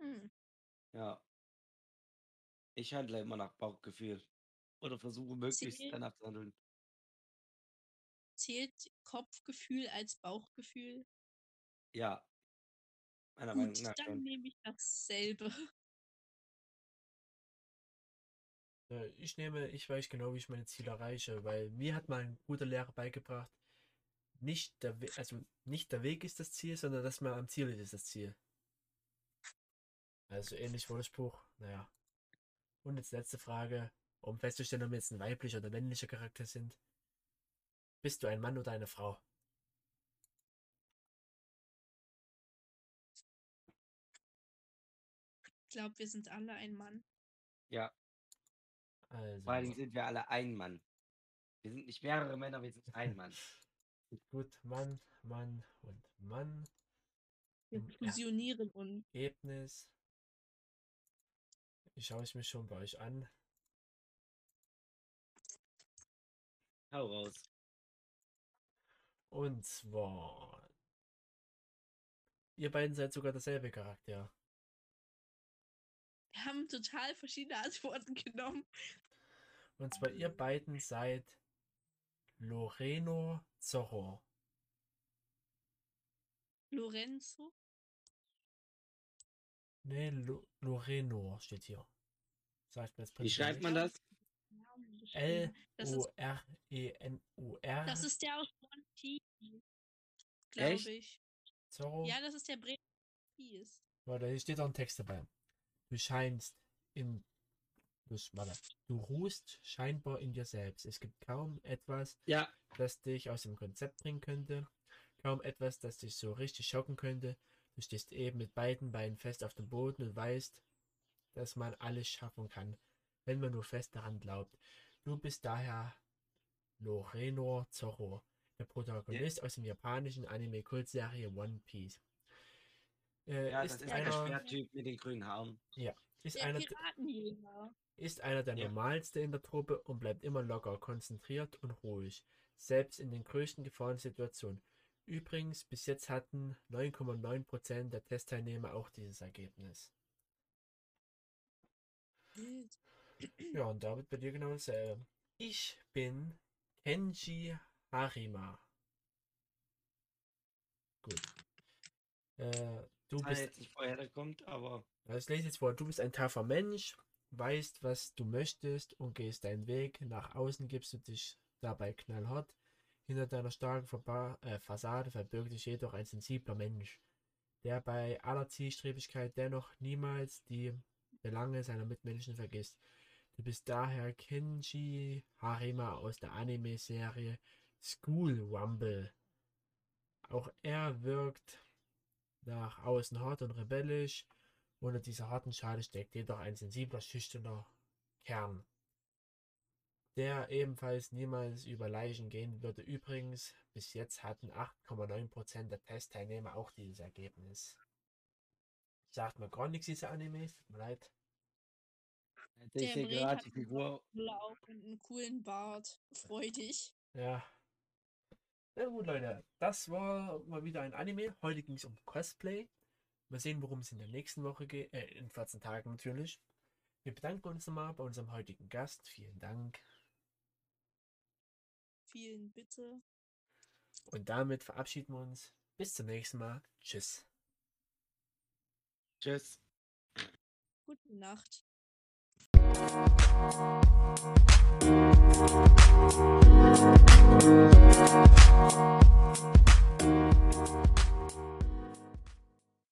Hm. Ja. Ich handle immer nach Bauchgefühl. Oder versuche möglichst Zählt- danach zu handeln. Zählt Kopfgefühl als Bauchgefühl? Ja. Meiner Meinung Gut, nach dann schon. nehme ich dasselbe. Ich nehme, ich weiß genau, wie ich meine Ziele erreiche, weil mir hat mal ein guter Lehrer beigebracht, nicht der, We also nicht der Weg ist das Ziel, sondern dass man am Ziel ist, ist das Ziel. Also ähnlich war der Spruch, naja. Und jetzt letzte Frage, um festzustellen, ob wir jetzt ein weiblicher oder männlicher Charakter sind. Bist du ein Mann oder eine Frau? Ich glaube, wir sind alle ein Mann. Ja. Also, Vor allen Dingen sind wir alle ein Mann. Wir sind nicht mehrere Männer, wir sind ein Mann. gut, Mann, Mann und Mann. Wir fusionieren und Ergebnis. Ich schaue es mir schon bei euch an. Hau raus. Und zwar. Ihr beiden seid sogar derselbe Charakter. Wir haben total verschiedene Antworten genommen. Und zwar ihr beiden seid Loreno Zorro. Lorenzo? Ne, Lo Loreno steht hier. Sagt mir jetzt Wie schreibt man das? Namen nicht. L geschrieben. Das ist, O R E N U R. das ist der aus. Echt? Glaube ich. Zorro. Ja, das ist der Bre Piece. Warte, hier steht auch ein Text dabei. Du scheinst in. Du, ruhst scheinbar in dir selbst. Es gibt kaum etwas, Ja, das dich aus dem Konzept bringen könnte. Kaum etwas, das dich so richtig schocken könnte. Du stehst eben mit beiden Beinen fest auf dem Boden und weißt, dass man alles schaffen kann, wenn man nur fest daran glaubt. Du bist daher Loreno Zorro, der Protagonist aus dem japanischen Anime-Kultserie One Piece. Äh, ja, ist, das ist der einer, Schwerttyp mit den grünen Haaren. ist, Der einer, ist einer der Ja. normalste in der Truppe und bleibt immer locker, konzentriert und ruhig, selbst in den größten Gefahrensituationen. Übrigens, bis jetzt hatten 9,9% der Testteilnehmer auch dieses Ergebnis. Ja, und damit bei dir genau dasselbe. Ich bin Kenji Harima. Gut. Äh, du Ich bist jetzt nicht, woher kommt, aber ich lese jetzt vor, du bist ein taffer Mensch, weißt, was du möchtest und gehst deinen Weg. Nach außen gibst du dich dabei knallhart. Hinter deiner starken Verba äh, Fassade verbirgt sich jedoch ein sensibler Mensch, der bei aller Zielstrebigkeit dennoch niemals die Belange seiner Mitmenschen vergisst. Du bist daher Kenji Harima aus der Anime-Serie School Rumble. Auch er wirkt nach außen hart und rebellisch, unter dieser harten Schale steckt jedoch ein sensibler, schüchterner Kern, der ebenfalls niemals über Leichen gehen würde. Übrigens, bis jetzt hatten 8,9% der Testteilnehmer auch dieses Ergebnis. Sagt mir gar nichts, diese Animes, tut mir leid. ich Der sehe gerade hat die Figur. Blau und einen coolen Bart. Freudig. Ja. Na gut, Leute, das war mal wieder ein Anime. Heute ging es um Cosplay. Mal sehen, worum es in der nächsten Woche geht. Äh, in 14 Tagen natürlich. Wir bedanken uns nochmal bei unserem heutigen Gast. Vielen Dank. Vielen Bitte. Und damit verabschieden wir uns. Bis zum nächsten Mal. Tschüss. Tschüss. Gute Nacht. Thank you.